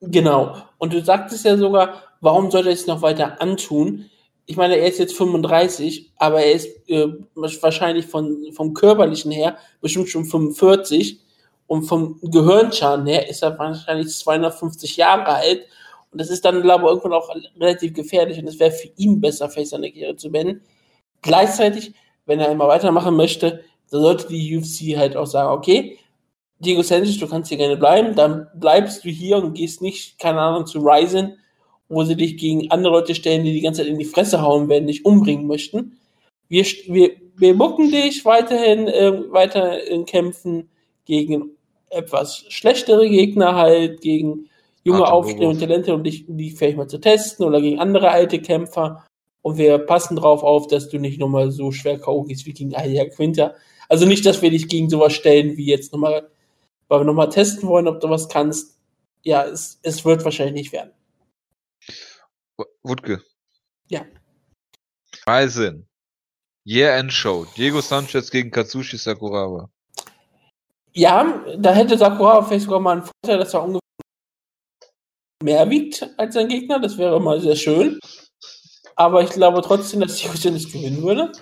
Genau. Und du sagtest ja sogar, warum sollte er es noch weiter antun? Ich meine, er ist jetzt 35, aber er ist äh, wahrscheinlich von, vom körperlichen her bestimmt schon 45 und vom Gehirnschaden her ist er wahrscheinlich 250 Jahre alt. Und das ist dann, glaube ich, irgendwann auch relativ gefährlich und es wäre für ihn besser, vielleicht seine Karriere zu beenden. Gleichzeitig, wenn er immer weitermachen möchte, dann sollte die UFC halt auch sagen, okay, Diego Sanchez, du kannst hier gerne bleiben, dann bleibst du hier und gehst nicht, keine Ahnung, zu Ryzen, wo sie dich gegen andere Leute stellen, die die ganze Zeit in die Fresse hauen werden, dich umbringen möchten. Wir, wir, wir mucken dich weiterhin, äh, weiter in Kämpfen gegen etwas schlechtere Gegner halt, gegen junge aufstrebende Talente, um dich, die vielleicht mal zu testen oder gegen andere alte Kämpfer. Und wir passen drauf auf, dass du nicht nochmal so schwer K.O. gehst wie gegen Alia Quinter. Also nicht, dass wir dich gegen sowas stellen wie jetzt nochmal, weil wir nochmal testen wollen, ob du was kannst. Ja, es, es wird wahrscheinlich nicht werden. Wutke. Ja. Reisen. Year End Show. Diego Sanchez gegen Katsushi Sakuraba. Ja, da hätte Sakuraba vielleicht sogar mal einen Vorteil, dass er ungefähr mehr wiegt als sein Gegner. Das wäre mal sehr schön. Aber ich glaube trotzdem, dass Diego nicht gewinnen würde.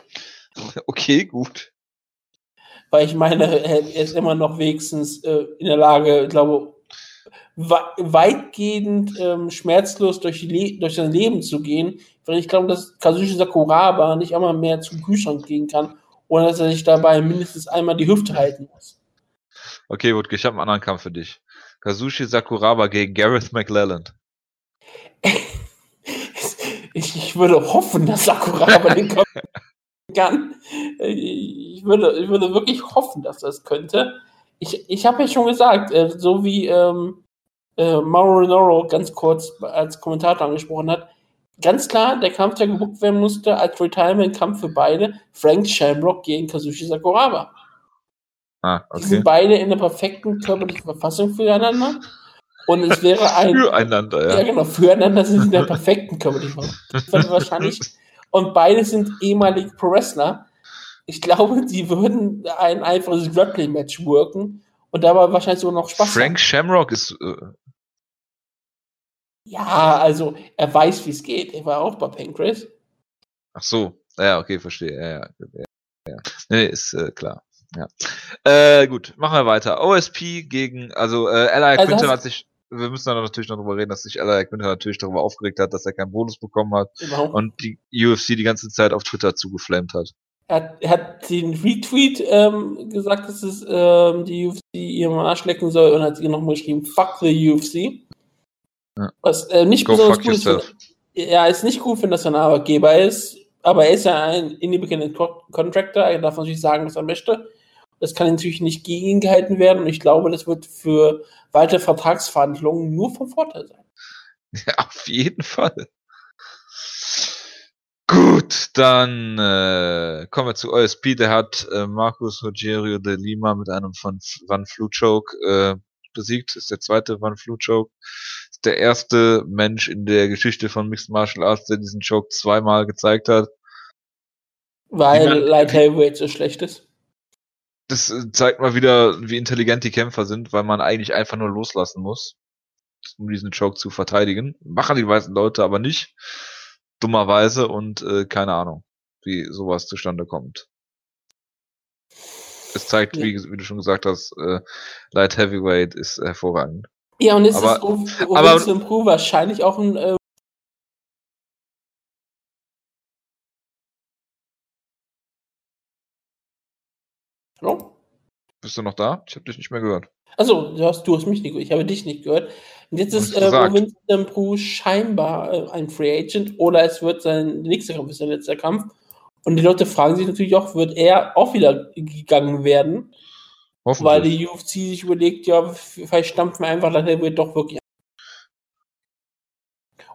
<laughs> Okay, gut. Weil ich meine, er ist immer noch wenigstens äh, in der Lage, ich glaube, weitgehend ähm, schmerzlos durch, durch sein Leben zu gehen, weil ich glaube, dass Kazushi Sakuraba nicht einmal mehr zum Kühlschrank gehen kann, ohne dass er sich dabei mindestens einmal die Hüfte halten muss. Okay, Wutke, ich habe einen anderen Kampf für dich. Kazushi Sakuraba gegen Gareth McLelland. <laughs> ich, ich, würde hoffen, dass Sakuraba den Kampf <laughs> kann. Ich würde, ich würde wirklich hoffen, dass das könnte. Ich, ich habe ja schon gesagt, äh, so wie ähm, äh, Mauro Renoro ganz kurz als Kommentator angesprochen hat, ganz klar, der Kampf, der gebucht werden musste, als Retirement-Kampf für beide, Frank Shamrock gegen Kazushi Sakuraba. Ah, okay. Die sind beide in der perfekten körperlichen Verfassung füreinander. Und es wäre ein. <laughs> Füreinander, ja. Ja, genau, füreinander sind sie in der perfekten körperlichen Verfassung. wahrscheinlich. <laughs> Und beide sind ehemalige Pro-Wrestler. Ich glaube, die würden ein einfaches Grappling-Match worken und dabei wahrscheinlich sogar noch Spaß Frank. Shamrock ist äh, ja, also er weiß, wie es geht. Er war auch bei Pancras. Ach so, ja, okay, verstehe. Ja, ja, ja. ja. Nee, ist äh, klar. Ja. Äh, gut, machen wir weiter. OSP gegen, also äh, Ally also Quinter hat sich, wir müssen dann natürlich noch darüber reden, dass sich Ally Quinter natürlich darüber aufgeregt hat, dass er keinen Bonus bekommen hat genau. und die UFC die ganze Zeit auf Twitter zugeflammt hat. Er hat, er hat den Retweet ähm, gesagt, dass es ähm, die UFC ihrem Arsch lecken soll und hat sie nochmal geschrieben, fuck the UFC. Ja. Was äh, nicht Go besonders gut ist. Ja, ist nicht gut, wenn das ein Arbeitgeber ist, aber er ist ja ein Independent Contractor, er darf natürlich sagen, was er möchte. Das kann natürlich nicht gegengehalten werden und ich glaube, das wird für weitere Vertragsverhandlungen nur vom Vorteil sein. <laughs> Ja, auf jeden Fall. Gut, dann äh, kommen wir zu OSP. Der hat äh, Marcus Rogerio de Lima mit einem von Van Fluchoke äh, besiegt. Ist der zweite Van Fluchoke der erste Mensch in der Geschichte von Mixed Martial Arts, der diesen Choke zweimal gezeigt hat. Weil man, Light Heavyweight so schlecht ist. Das äh, zeigt mal wieder, wie intelligent die Kämpfer sind, weil man eigentlich einfach nur loslassen muss, um diesen Choke zu verteidigen. Machen die weißen Leute aber nicht. Dummerweise und äh, keine Ahnung, wie sowas zustande kommt. Es zeigt, ja. wie, wie, du schon gesagt hast, äh, Light Heavyweight ist hervorragend. Ja, und es aber, ist um aber, improve wahrscheinlich auch ein. Äh, Hallo? Bist du noch da? Ich habe dich nicht mehr gehört. Also, du hast, du hast mich nicht gehört, ich habe dich nicht gehört. Und jetzt ist äh, Winston Pro scheinbar äh, ein Free Agent oder es wird sein nächster Kampf, ist sein letzter Kampf. Und die Leute fragen sich natürlich auch, wird er auch wieder gegangen werden? Weil die UFC sich überlegt, ja, vielleicht stampfen wir einfach Light Heavyweight doch wirklich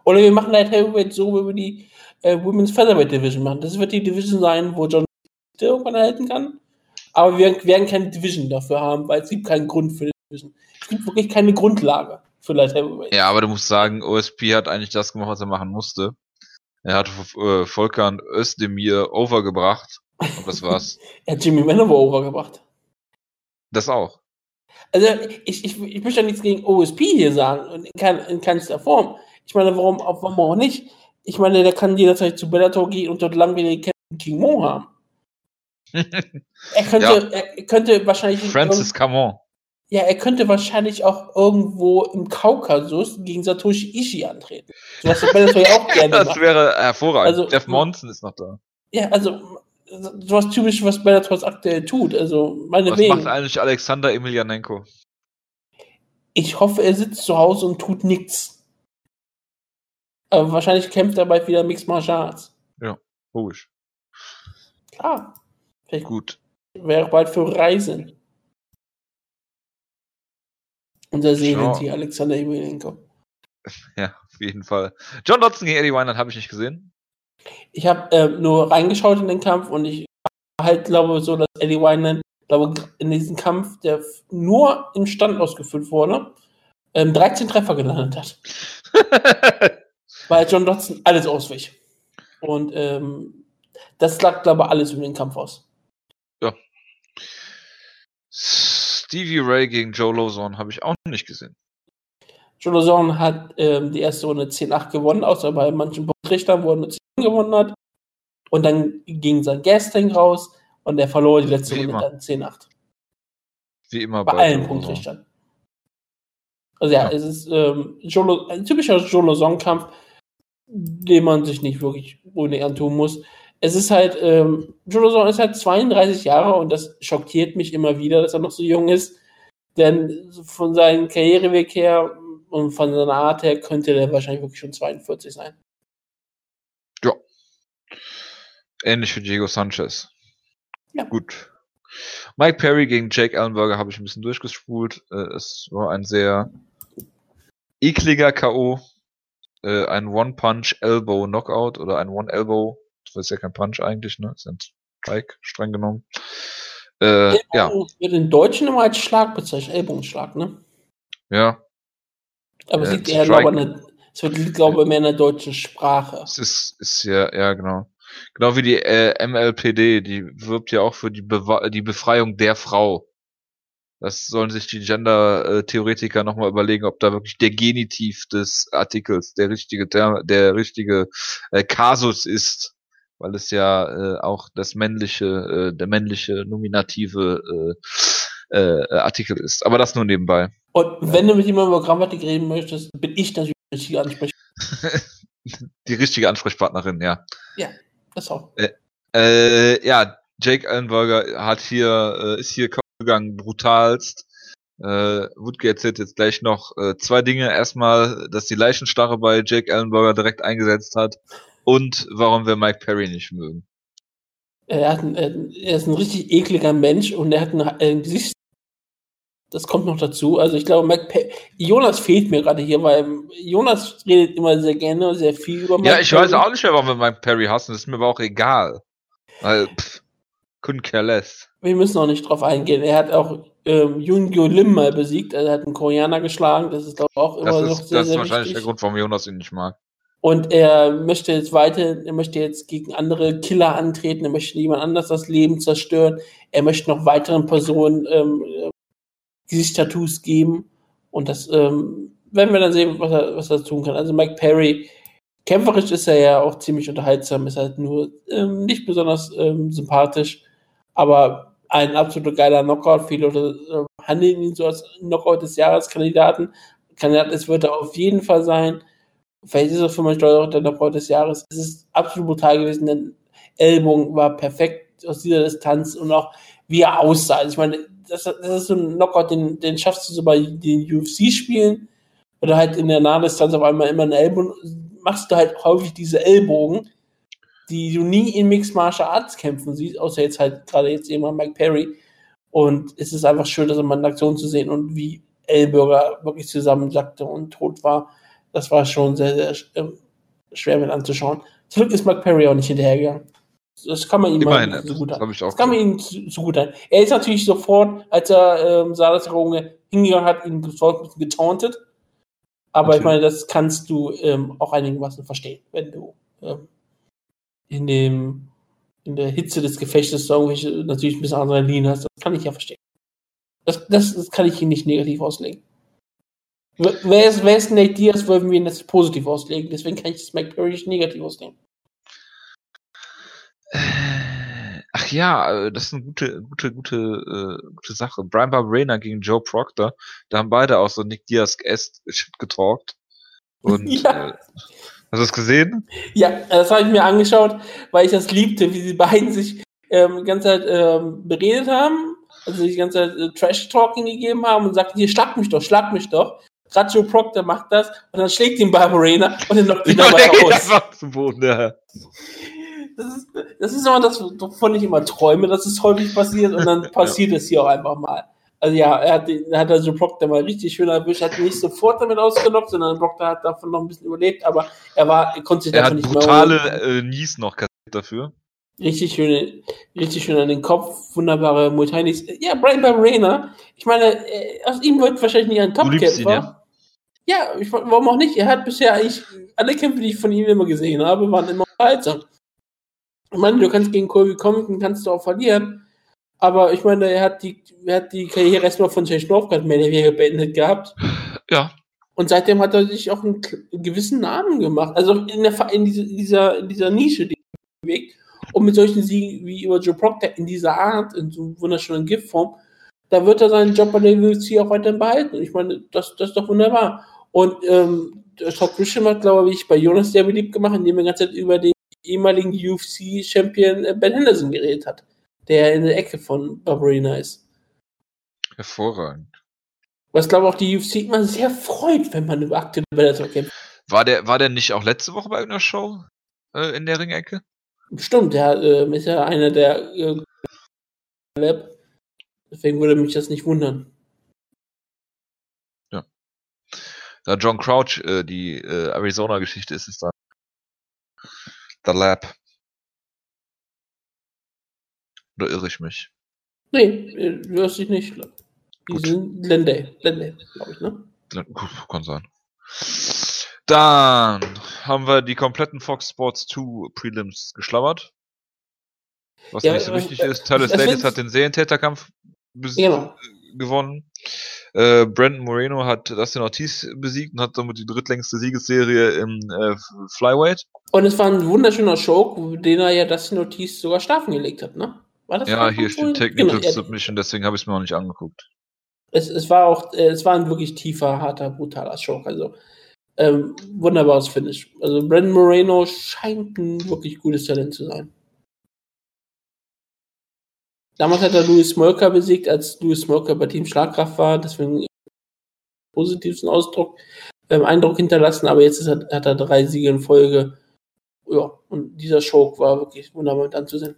Oder wir machen Light Heavyweight so, wie wir die äh, Women's Featherweight Division machen. Das wird die Division sein, wo John irgendwann erhalten kann. Aber wir werden keine Division dafür haben, weil es gibt keinen Grund für die Division. Es gibt wirklich keine Grundlage für Light Heavyweight. Ja, aber du musst sagen, OSP hat eigentlich das gemacht, was er machen musste. Er hat äh, Volkan Özdemir overgebracht. Und das war's. <laughs> er hat Jimmy Manowar overgebracht. Das auch. Also ich, ich, ich möchte ja nichts gegen OSP hier sagen, in, kein, in keinster Form. Ich meine, warum, warum auch nicht? ich meine, der kann jederzeit zu Bellator gehen und dort langweilige Kämpfe King Mo haben. <laughs> er, könnte, ja. er könnte wahrscheinlich. Francis Camon. Ja, er könnte wahrscheinlich auch irgendwo im Kaukasus gegen Satoshi Ishii antreten. So was Bellator ja auch <laughs> gerne Das macht. wäre hervorragend. Also, Jeff Monson ist noch da. Ja, also sowas typisch, was Bellator aktuell tut. Also meine Was wegen. macht eigentlich Alexander Emelianenko? Ich hoffe, er sitzt zu Hause und tut nichts. Aber wahrscheinlich kämpft er bald wieder Mixed Martial Arts. Ja, logisch. Klar. Vielleicht Gut. Wäre bald für Reisen. Unser Seelentier, Alexander Emelianenko. <laughs> Ja, auf jeden Fall. John Dodson gegen Eddie Wynand habe ich nicht gesehen. Ich habe äh, nur reingeschaut in den Kampf und ich halt glaube so, dass Eddie Wynand, glaube in diesem Kampf, der nur im Stand ausgefüllt wurde, ähm, 13 Treffer gelandet hat. <laughs> Weil John Dodson alles auswich. Und ähm, das lag, glaube ich, alles um den Kampf aus. Ja. Stevie Ray gegen Joe Lozon habe ich auch nicht gesehen. Joe Lozon hat ähm, die erste Runde 10-8 gewonnen, außer bei manchen Punktrichtern, wo er nur 10 gewonnen hat. Und dann ging sein Gasting raus und er verlor die letzte Wie Runde immer. dann 10-8. Wie immer bei, bei allen Punktrichtern. Also ja, ja, es ist ähm, Jolo, ein typischer Jolo Song-Kampf, den man sich nicht wirklich ohne antun muss. Es ist halt, ähm, Jolo Song ist halt 32 Jahre und das schockiert mich immer wieder, dass er noch so jung ist. Denn von seinem Karriereweg her und von seiner Art her könnte der wahrscheinlich wirklich schon 42 sein. Ja. Ähnlich wie Diego Sanchez. Ja. Gut. Mike Perry gegen Jake Ellenberger habe ich ein bisschen durchgespult. Äh, es war ein sehr ekliger K.O. Äh, ein One-Punch-Elbow-Knockout oder ein One-Elbow. Das ist ja kein Punch eigentlich, ne? Das ist ein Strike, streng genommen. Äh, ja. Wird in Deutschen immer als Schlag bezeichnet, Ellbogenschlag, ne? Ja. Aber es liegt eher, glaube ich, es wird, glaube ich, mehr in der deutschen Sprache. Es ist, ist ja, ja, genau. Genau wie die äh, MLPD, die wirbt ja auch für die, Be die Befreiung der Frau. Das sollen sich die Gender-Theoretiker nochmal überlegen, ob da wirklich der Genitiv des Artikels der richtige Term, der richtige äh, Kasus ist, weil es ja äh, auch das männliche, äh, der männliche nominative äh, äh, Artikel ist. Aber das nur nebenbei. Und wenn du mit jemandem über Grammatik reden möchtest, bin ich natürlich die richtige Ansprechpartnerin. <laughs> die richtige Ansprechpartnerin, ja. Ja, das auch. Äh, äh, ja, Jake Ellenberger hat hier, äh, ist hier gegangen, brutalst. Äh, Woodke erzählt jetzt gleich noch äh, zwei Dinge. Erstmal, dass die Leichenstarre bei Jake Ellenberger direkt eingesetzt hat und warum wir Mike Perry nicht mögen. Er, hat er ist ein richtig ekliger Mensch und er hat ein, ein Gesicht, das kommt noch dazu. Also ich glaube, Jonas fehlt mir gerade hier, weil Jonas redet immer sehr gerne, sehr viel über Mike Ja, ich Perry. weiß auch nicht mehr, warum wir Mike Perry hassen. Das ist mir aber auch egal. Weil, pff, couldn't care less. Wir müssen auch nicht drauf eingehen. Er hat auch ähm, Jungyo Lim mal besiegt. Er hat einen Koreaner geschlagen. Das ist, glaube ich, auch immer das noch ist, sehr, Das ist wahrscheinlich wichtig. der Grund, warum Jonas ihn nicht mag. Und er möchte jetzt weiter, er möchte jetzt gegen andere Killer antreten, er möchte jemand anders das Leben zerstören, er möchte noch weiteren Personen ähm, Gesichtstattoos geben. Und das ähm, werden wir dann sehen, was er, was er tun kann. Also Mike Perry, kämpferisch ist er ja auch ziemlich unterhaltsam, ist halt nur ähm, nicht besonders ähm, sympathisch, aber ein absoluter geiler Knockout. Viele Leute äh, handeln ihn so als Knockout des Jahreskandidaten. Kandidat ist, wird er auf jeden Fall sein. Vielleicht ist er für mich auch der Knockout des Jahres. Es ist absolut brutal gewesen, denn Ellbogen war perfekt aus dieser Distanz und auch wie er aussah. Also ich meine, das, das ist so ein Knockout, den, den schaffst du so bei den UFC-Spielen oder halt in der Nahdistanz auf einmal immer einen Ellbogen, machst du halt häufig diese Ellbogen, die du nie in Mixed Martial Arts kämpfen siehst, außer jetzt halt gerade jetzt jemand Mike Perry. Und es ist einfach schön, das immer in Aktion zu sehen und wie Ellbürger wirklich zusammensackte und tot war. Das war schon sehr, sehr ähm, schwer mit anzuschauen. Zum Glück ist Mike Perry auch nicht hinterhergegangen. Das kann man ihm Immerhin, so gut an. Das kann man ihm so gut an. Er ist natürlich sofort, als er ähm, sah, dass der Runge hingegangen hat, ihn sofort getauntet. Aber natürlich. ich meine, das kannst du ähm, auch einigermaßen verstehen, wenn du ähm, in dem in der Hitze des Gefechtes irgendwelche natürlich ein bisschen Adrenalin hast. Das kann ich ja verstehen. Das, das, das kann ich ihn nicht negativ auslegen. Wer ist, wer ist Nate Diaz, wollen wir ihn jetzt positiv auslegen. Deswegen kann ich das Mike Perry nicht negativ auslegen. Ach ja, äh, das ist eine gute, gute, gute, äh, gute Sache. Brian Barberena gegen Joe Proctor. Da haben beide auch so Nick Diaz Shit getalkt. Und <laughs> ja. äh, hast du das gesehen? Ja, das habe ich mir angeschaut, weil ich das liebte, wie die beiden sich ähm, die ganze Zeit ähm, beredet haben, also die ganze Zeit äh, Trash-Talking gegeben haben und sagten, hier, schlag mich doch, schlag mich doch. Gerade Joe Proctor macht das und dann schlägt ihn Barbarena und dann knockt ihn <laughs> dabei aus. Zum Boden, ja das ist, das ist immer das, wovon ich immer träume, dass es häufig passiert und dann <laughs> passiert ja. es hier auch einfach mal. Also ja, er hat, er hat also Proctor mal richtig schön erwischt, hat nicht sofort damit ausgenockt, sondern Proctor hat davon noch ein bisschen überlebt, aber er war, er konnte sich er davon nicht brutale, mehr brutale äh, Nies noch kassiert dafür. Richtig schön, richtig schön an den Kopf, wunderbare Multinis. Ja, Brian Barberena, ich meine, äh, aus ihm wird wahrscheinlich nicht ein Topkämpfer. Ja? ja, ich, warum auch nicht? Er hat bisher eigentlich alle Kämpfe, die ich von ihm immer gesehen habe, waren immer unterhaltsam. Ich meine, du kannst gegen Colby Compton kannst du auch verlieren. Aber ich meine, er hat die, er hat die Karriere erstmal von Jay Schnorfgard mehr oder weniger beendet gehabt. Ja. Und seitdem hat er sich auch einen, einen gewissen Namen gemacht. Also in, der, in, dieser, in dieser Nische, die er bewegt. Und mit solchen Siegen wie über Joe Proctor in dieser Art, in so wunderschönen Giftform, da wird er seinen Job bei der UFC auch weiterhin behalten. Ich meine, das, das ist doch wunderbar. Und ähm, Todd Grisham hat, glaube ich, bei Jonas sehr beliebt gemacht, indem er die ganze Zeit über den ehemaligen UFC-Champion äh, Ben Henderson geredet hat, der in der Ecke von Barbarina ist. Hervorragend. Was glaube ich auch die UFC immer sehr freut, wenn man über aktuelle Bellator kämpft. War der, war der nicht auch letzte Woche bei irgendeiner Show äh, in der Ringecke? Stimmt, der äh, ist ja einer der äh, Lab. Deswegen würde mich das nicht wundern. Ja. Da John Crouch äh, die äh, Arizona-Geschichte ist, ist da The Lab. Oder irre ich mich? Nee, du irrst dich nicht. Die Gut. sind Glendale, Glendale glaube ich, ne? Kann sein. Dann haben wir die kompletten Fox Sports 2 Prelims geschlabbert. Was ja, nicht so wichtig äh, ist, Tyler Davis hat den Serientäterkampf genau. Gewonnen. Äh, Brandon Moreno hat Dustin Ortiz besiegt und hat somit die drittlängste Siegesserie im äh, Flyweight. Und es war ein wunderschöner Show, den er ja Dustin Ortiz sogar schlafen gelegt hat, ne? War das ja, hier steht Technical genau, Submission, deswegen habe ich es mir auch nicht angeguckt. Es, es war auch, es war ein wirklich tiefer, harter, brutaler Show. Also ähm, wunderbares Finish. Also Brandon Moreno scheint ein wirklich gutes Talent zu sein. Damals hat er Louis Smolker besiegt, als Louis Smolker bei Team Schlagkraft war, deswegen positivsten Ausdruck, ähm, Eindruck hinterlassen, aber jetzt er, hat er drei Siege in Folge. Ja, und dieser Show war wirklich wunderbar mit anzusehen.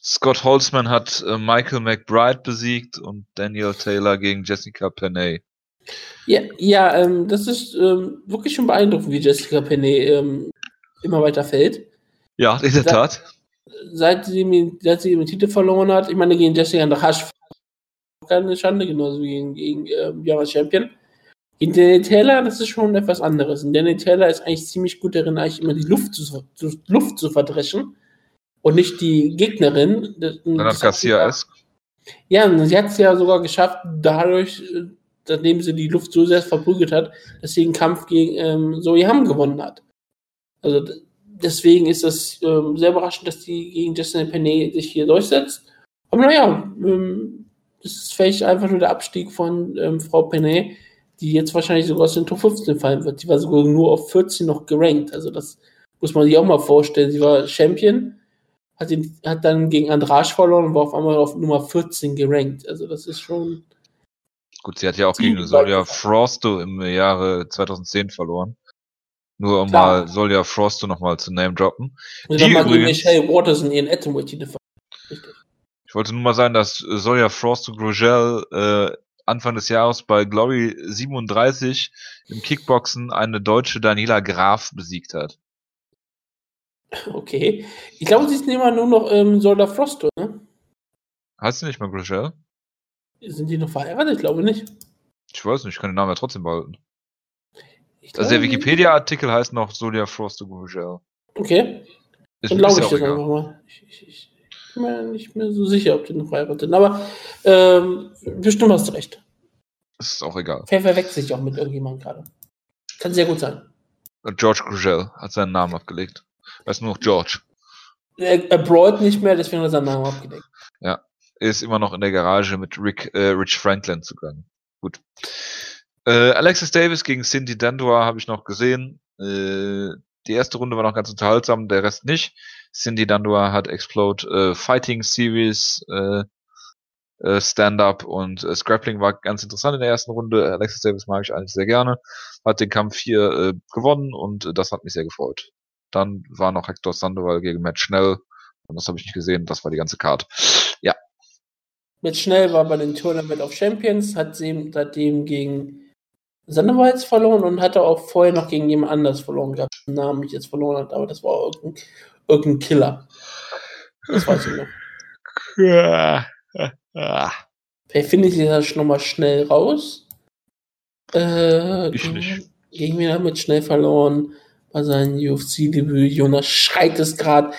Scott Holzman hat äh, Michael McBride besiegt und Daniel Taylor gegen Jessica Penney. Ja, ja ähm, das ist ähm, wirklich schon beeindruckend, wie Jessica Penney ähm, immer weiter fällt. Ja, in der Tat seit sie, seit sie den Titel verloren hat, ich meine, gegen Jessica Nahash keine Schande, genauso wie gegen, gegen äh, Java Champion. Gegen Danny Taylor, das ist schon etwas anderes. Und Danny Taylor ist eigentlich ziemlich gut darin, eigentlich immer die Luft zu, zu Luft zu verdreschen und nicht die Gegnerin. Dann hat Garcia es. Ja, und sie hat es ja sogar geschafft, dadurch, äh, nachdem sie die Luft so sehr verprügelt hat, dass sie den Kampf gegen ähm, Zoe Ham gewonnen hat. Also deswegen ist das ähm, sehr überraschend, dass die gegen Justin Penney sich hier durchsetzt. Aber naja, ähm, das ist vielleicht einfach nur der Abstieg von ähm, Frau Penney, die jetzt wahrscheinlich sogar aus den Top 15 fallen wird. Sie war sogar nur auf 14 noch gerankt. Also das muss man sich auch mal vorstellen. Sie war Champion, hat, ihn, hat dann gegen Andrasch verloren und war auf einmal auf Nummer 14 gerankt. Also das ist schon. Gut, sie hat ja auch gegen Soria Frosto im Jahre 2010 verloren. Nur um Klar. mal, soll ja Frosto nochmal zu Name droppen. Und die dann übrigens, Michelle Waters in ihren Atomweight-Titel Richtig. Ich wollte nur mal sagen, dass Solja Frosto Grogel äh, Anfang des Jahres bei Glory 37 im Kickboxen eine deutsche Daniela Graf besiegt hat. <laughs> Okay. Ich glaube, sie ist immer nur noch ähm, Solda Frosto, ne? Heißt sie nicht mal Grogel? Sind die noch verheiratet? Ich glaube nicht. Ich weiß nicht, ich kann den Namen ja trotzdem behalten. Also der Wikipedia-Artikel heißt noch Solia Frost Gugel. Okay. Ist Dann glaube ich das einfach mal. Ich, ich, ich, bin mir nicht mehr so sicher, ob die noch verheiratet sind. Aber ähm, bestimmt hast du recht. ist auch egal. Wer verwechselt sich auch mit irgendjemandem gerade. Kann sehr gut sein. George Grugel hat seinen Namen abgelegt. Er ist nur noch George. Er, er brawlt nicht mehr, deswegen hat er seinen Namen abgelegt. Ja, er ist immer noch in der Garage mit Rick, äh, Rich Franklin zugange. Gut. Äh, Alexis Davis gegen Cindy Dandua habe ich noch gesehen. Äh, die erste Runde war noch ganz unterhaltsam, der Rest nicht. Cindy Dandua hat Explode äh, Fighting Series äh, äh, Stand-up und äh, Scrappling war ganz interessant in der ersten Runde. Alexis Davis mag ich eigentlich sehr gerne. Hat den Kampf hier äh, gewonnen und äh, das hat mich sehr gefreut. Dann war noch Hector Sandoval gegen Matt Schnell. Und das habe ich nicht gesehen. Das war die ganze Card. Ja. Matt Schnell war bei den Tournament of Champions, hat seitdem gegen Sandewalds verloren und hatte auch vorher noch gegen jemand anders verloren gehabt, den Namen ich jetzt verloren hat, aber das war irgendein, irgendein Killer. Das weiß ich noch. <laughs> Vielleicht finde ich das nochmal schnell raus. Äh, ich nicht. Gegen mir damit schnell verloren bei seinem UFC-Debüt. Jonas schreit es gerade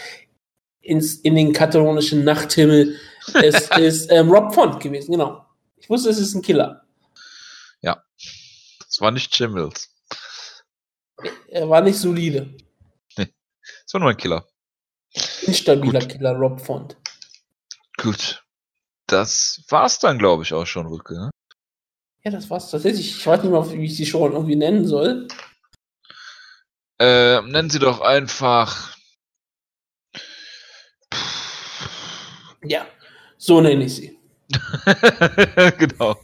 in den katalonischen Nachthimmel. Es <laughs> ist ähm, Rob Font gewesen, genau. Ich wusste, es ist ein Killer. Es war nicht Jim Mills. Er war nicht solide. Nee. <laughs> Es war nur ein Killer. Instabiler Gut. Killer, Rob Font. Gut das war's dann, glaube ich, auch schon, Rücke. Ne? Ja, das war's tatsächlich. Ich weiß nicht mal, wie ich sie schon irgendwie nennen soll. Äh, nennen Sie doch einfach. Ja, so nenne ich sie. <laughs> genau.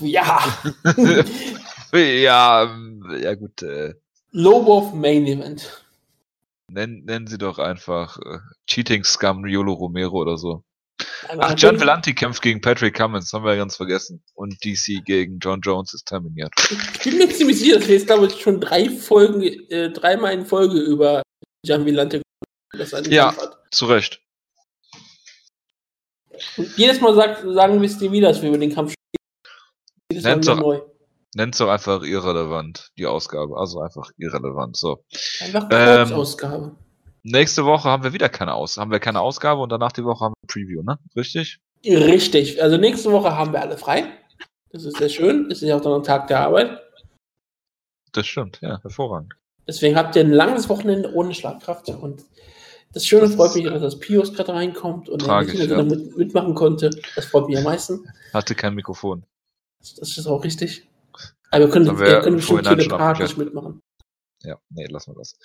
Ja. <laughs> ja, ja gut. Äh. Lobo of Main Event. Nennen, nennen Sie doch einfach äh, Cheating Scum Riolo Romero oder so. Ach, John Vellanti kämpft gegen Patrick Cummins, haben wir ja ganz vergessen. Und DC gegen John Jones ist terminiert. Ich bin mir ziemlich sicher, dass wir jetzt, glaube ich, schon drei Folgen, äh, dreimal in Folge über John Vellante Ja, zu Recht. Und jedes Mal sagt, sagen wir es dir wieder, dass wir über den Kampf Nennt Mal neu. Nennt doch einfach irrelevant, die Ausgabe. Also einfach irrelevant. So. Einfach. Ähm, nächste Woche haben wir wieder keine Aus haben wir keine Ausgabe und danach die Woche haben wir ein Preview, ne? Richtig? Richtig. Also nächste Woche haben wir alle frei. Das ist sehr schön. Das ist ja auch dann ein Tag der Arbeit. Das stimmt, ja, hervorragend. Deswegen habt ihr ein langes Wochenende ohne Schlagkraft und das Schöne das freut mich, dass das Pios gerade reinkommt und tragisch, er ja. mit, mitmachen konnte. Das freut mich am meisten. Hatte kein Mikrofon. Das, ist auch richtig. Aber wir können, wir können bestimmt telepathisch mitmachen. Ja, nee, lassen wir das.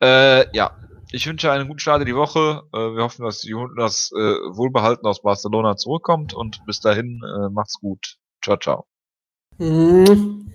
Äh, ja, ich wünsche einen guten Start in die Woche. Äh, wir hoffen, dass Jonas äh, wohlbehalten aus Barcelona zurückkommt und bis dahin äh, macht's gut. Ciao, ciao. Mhm.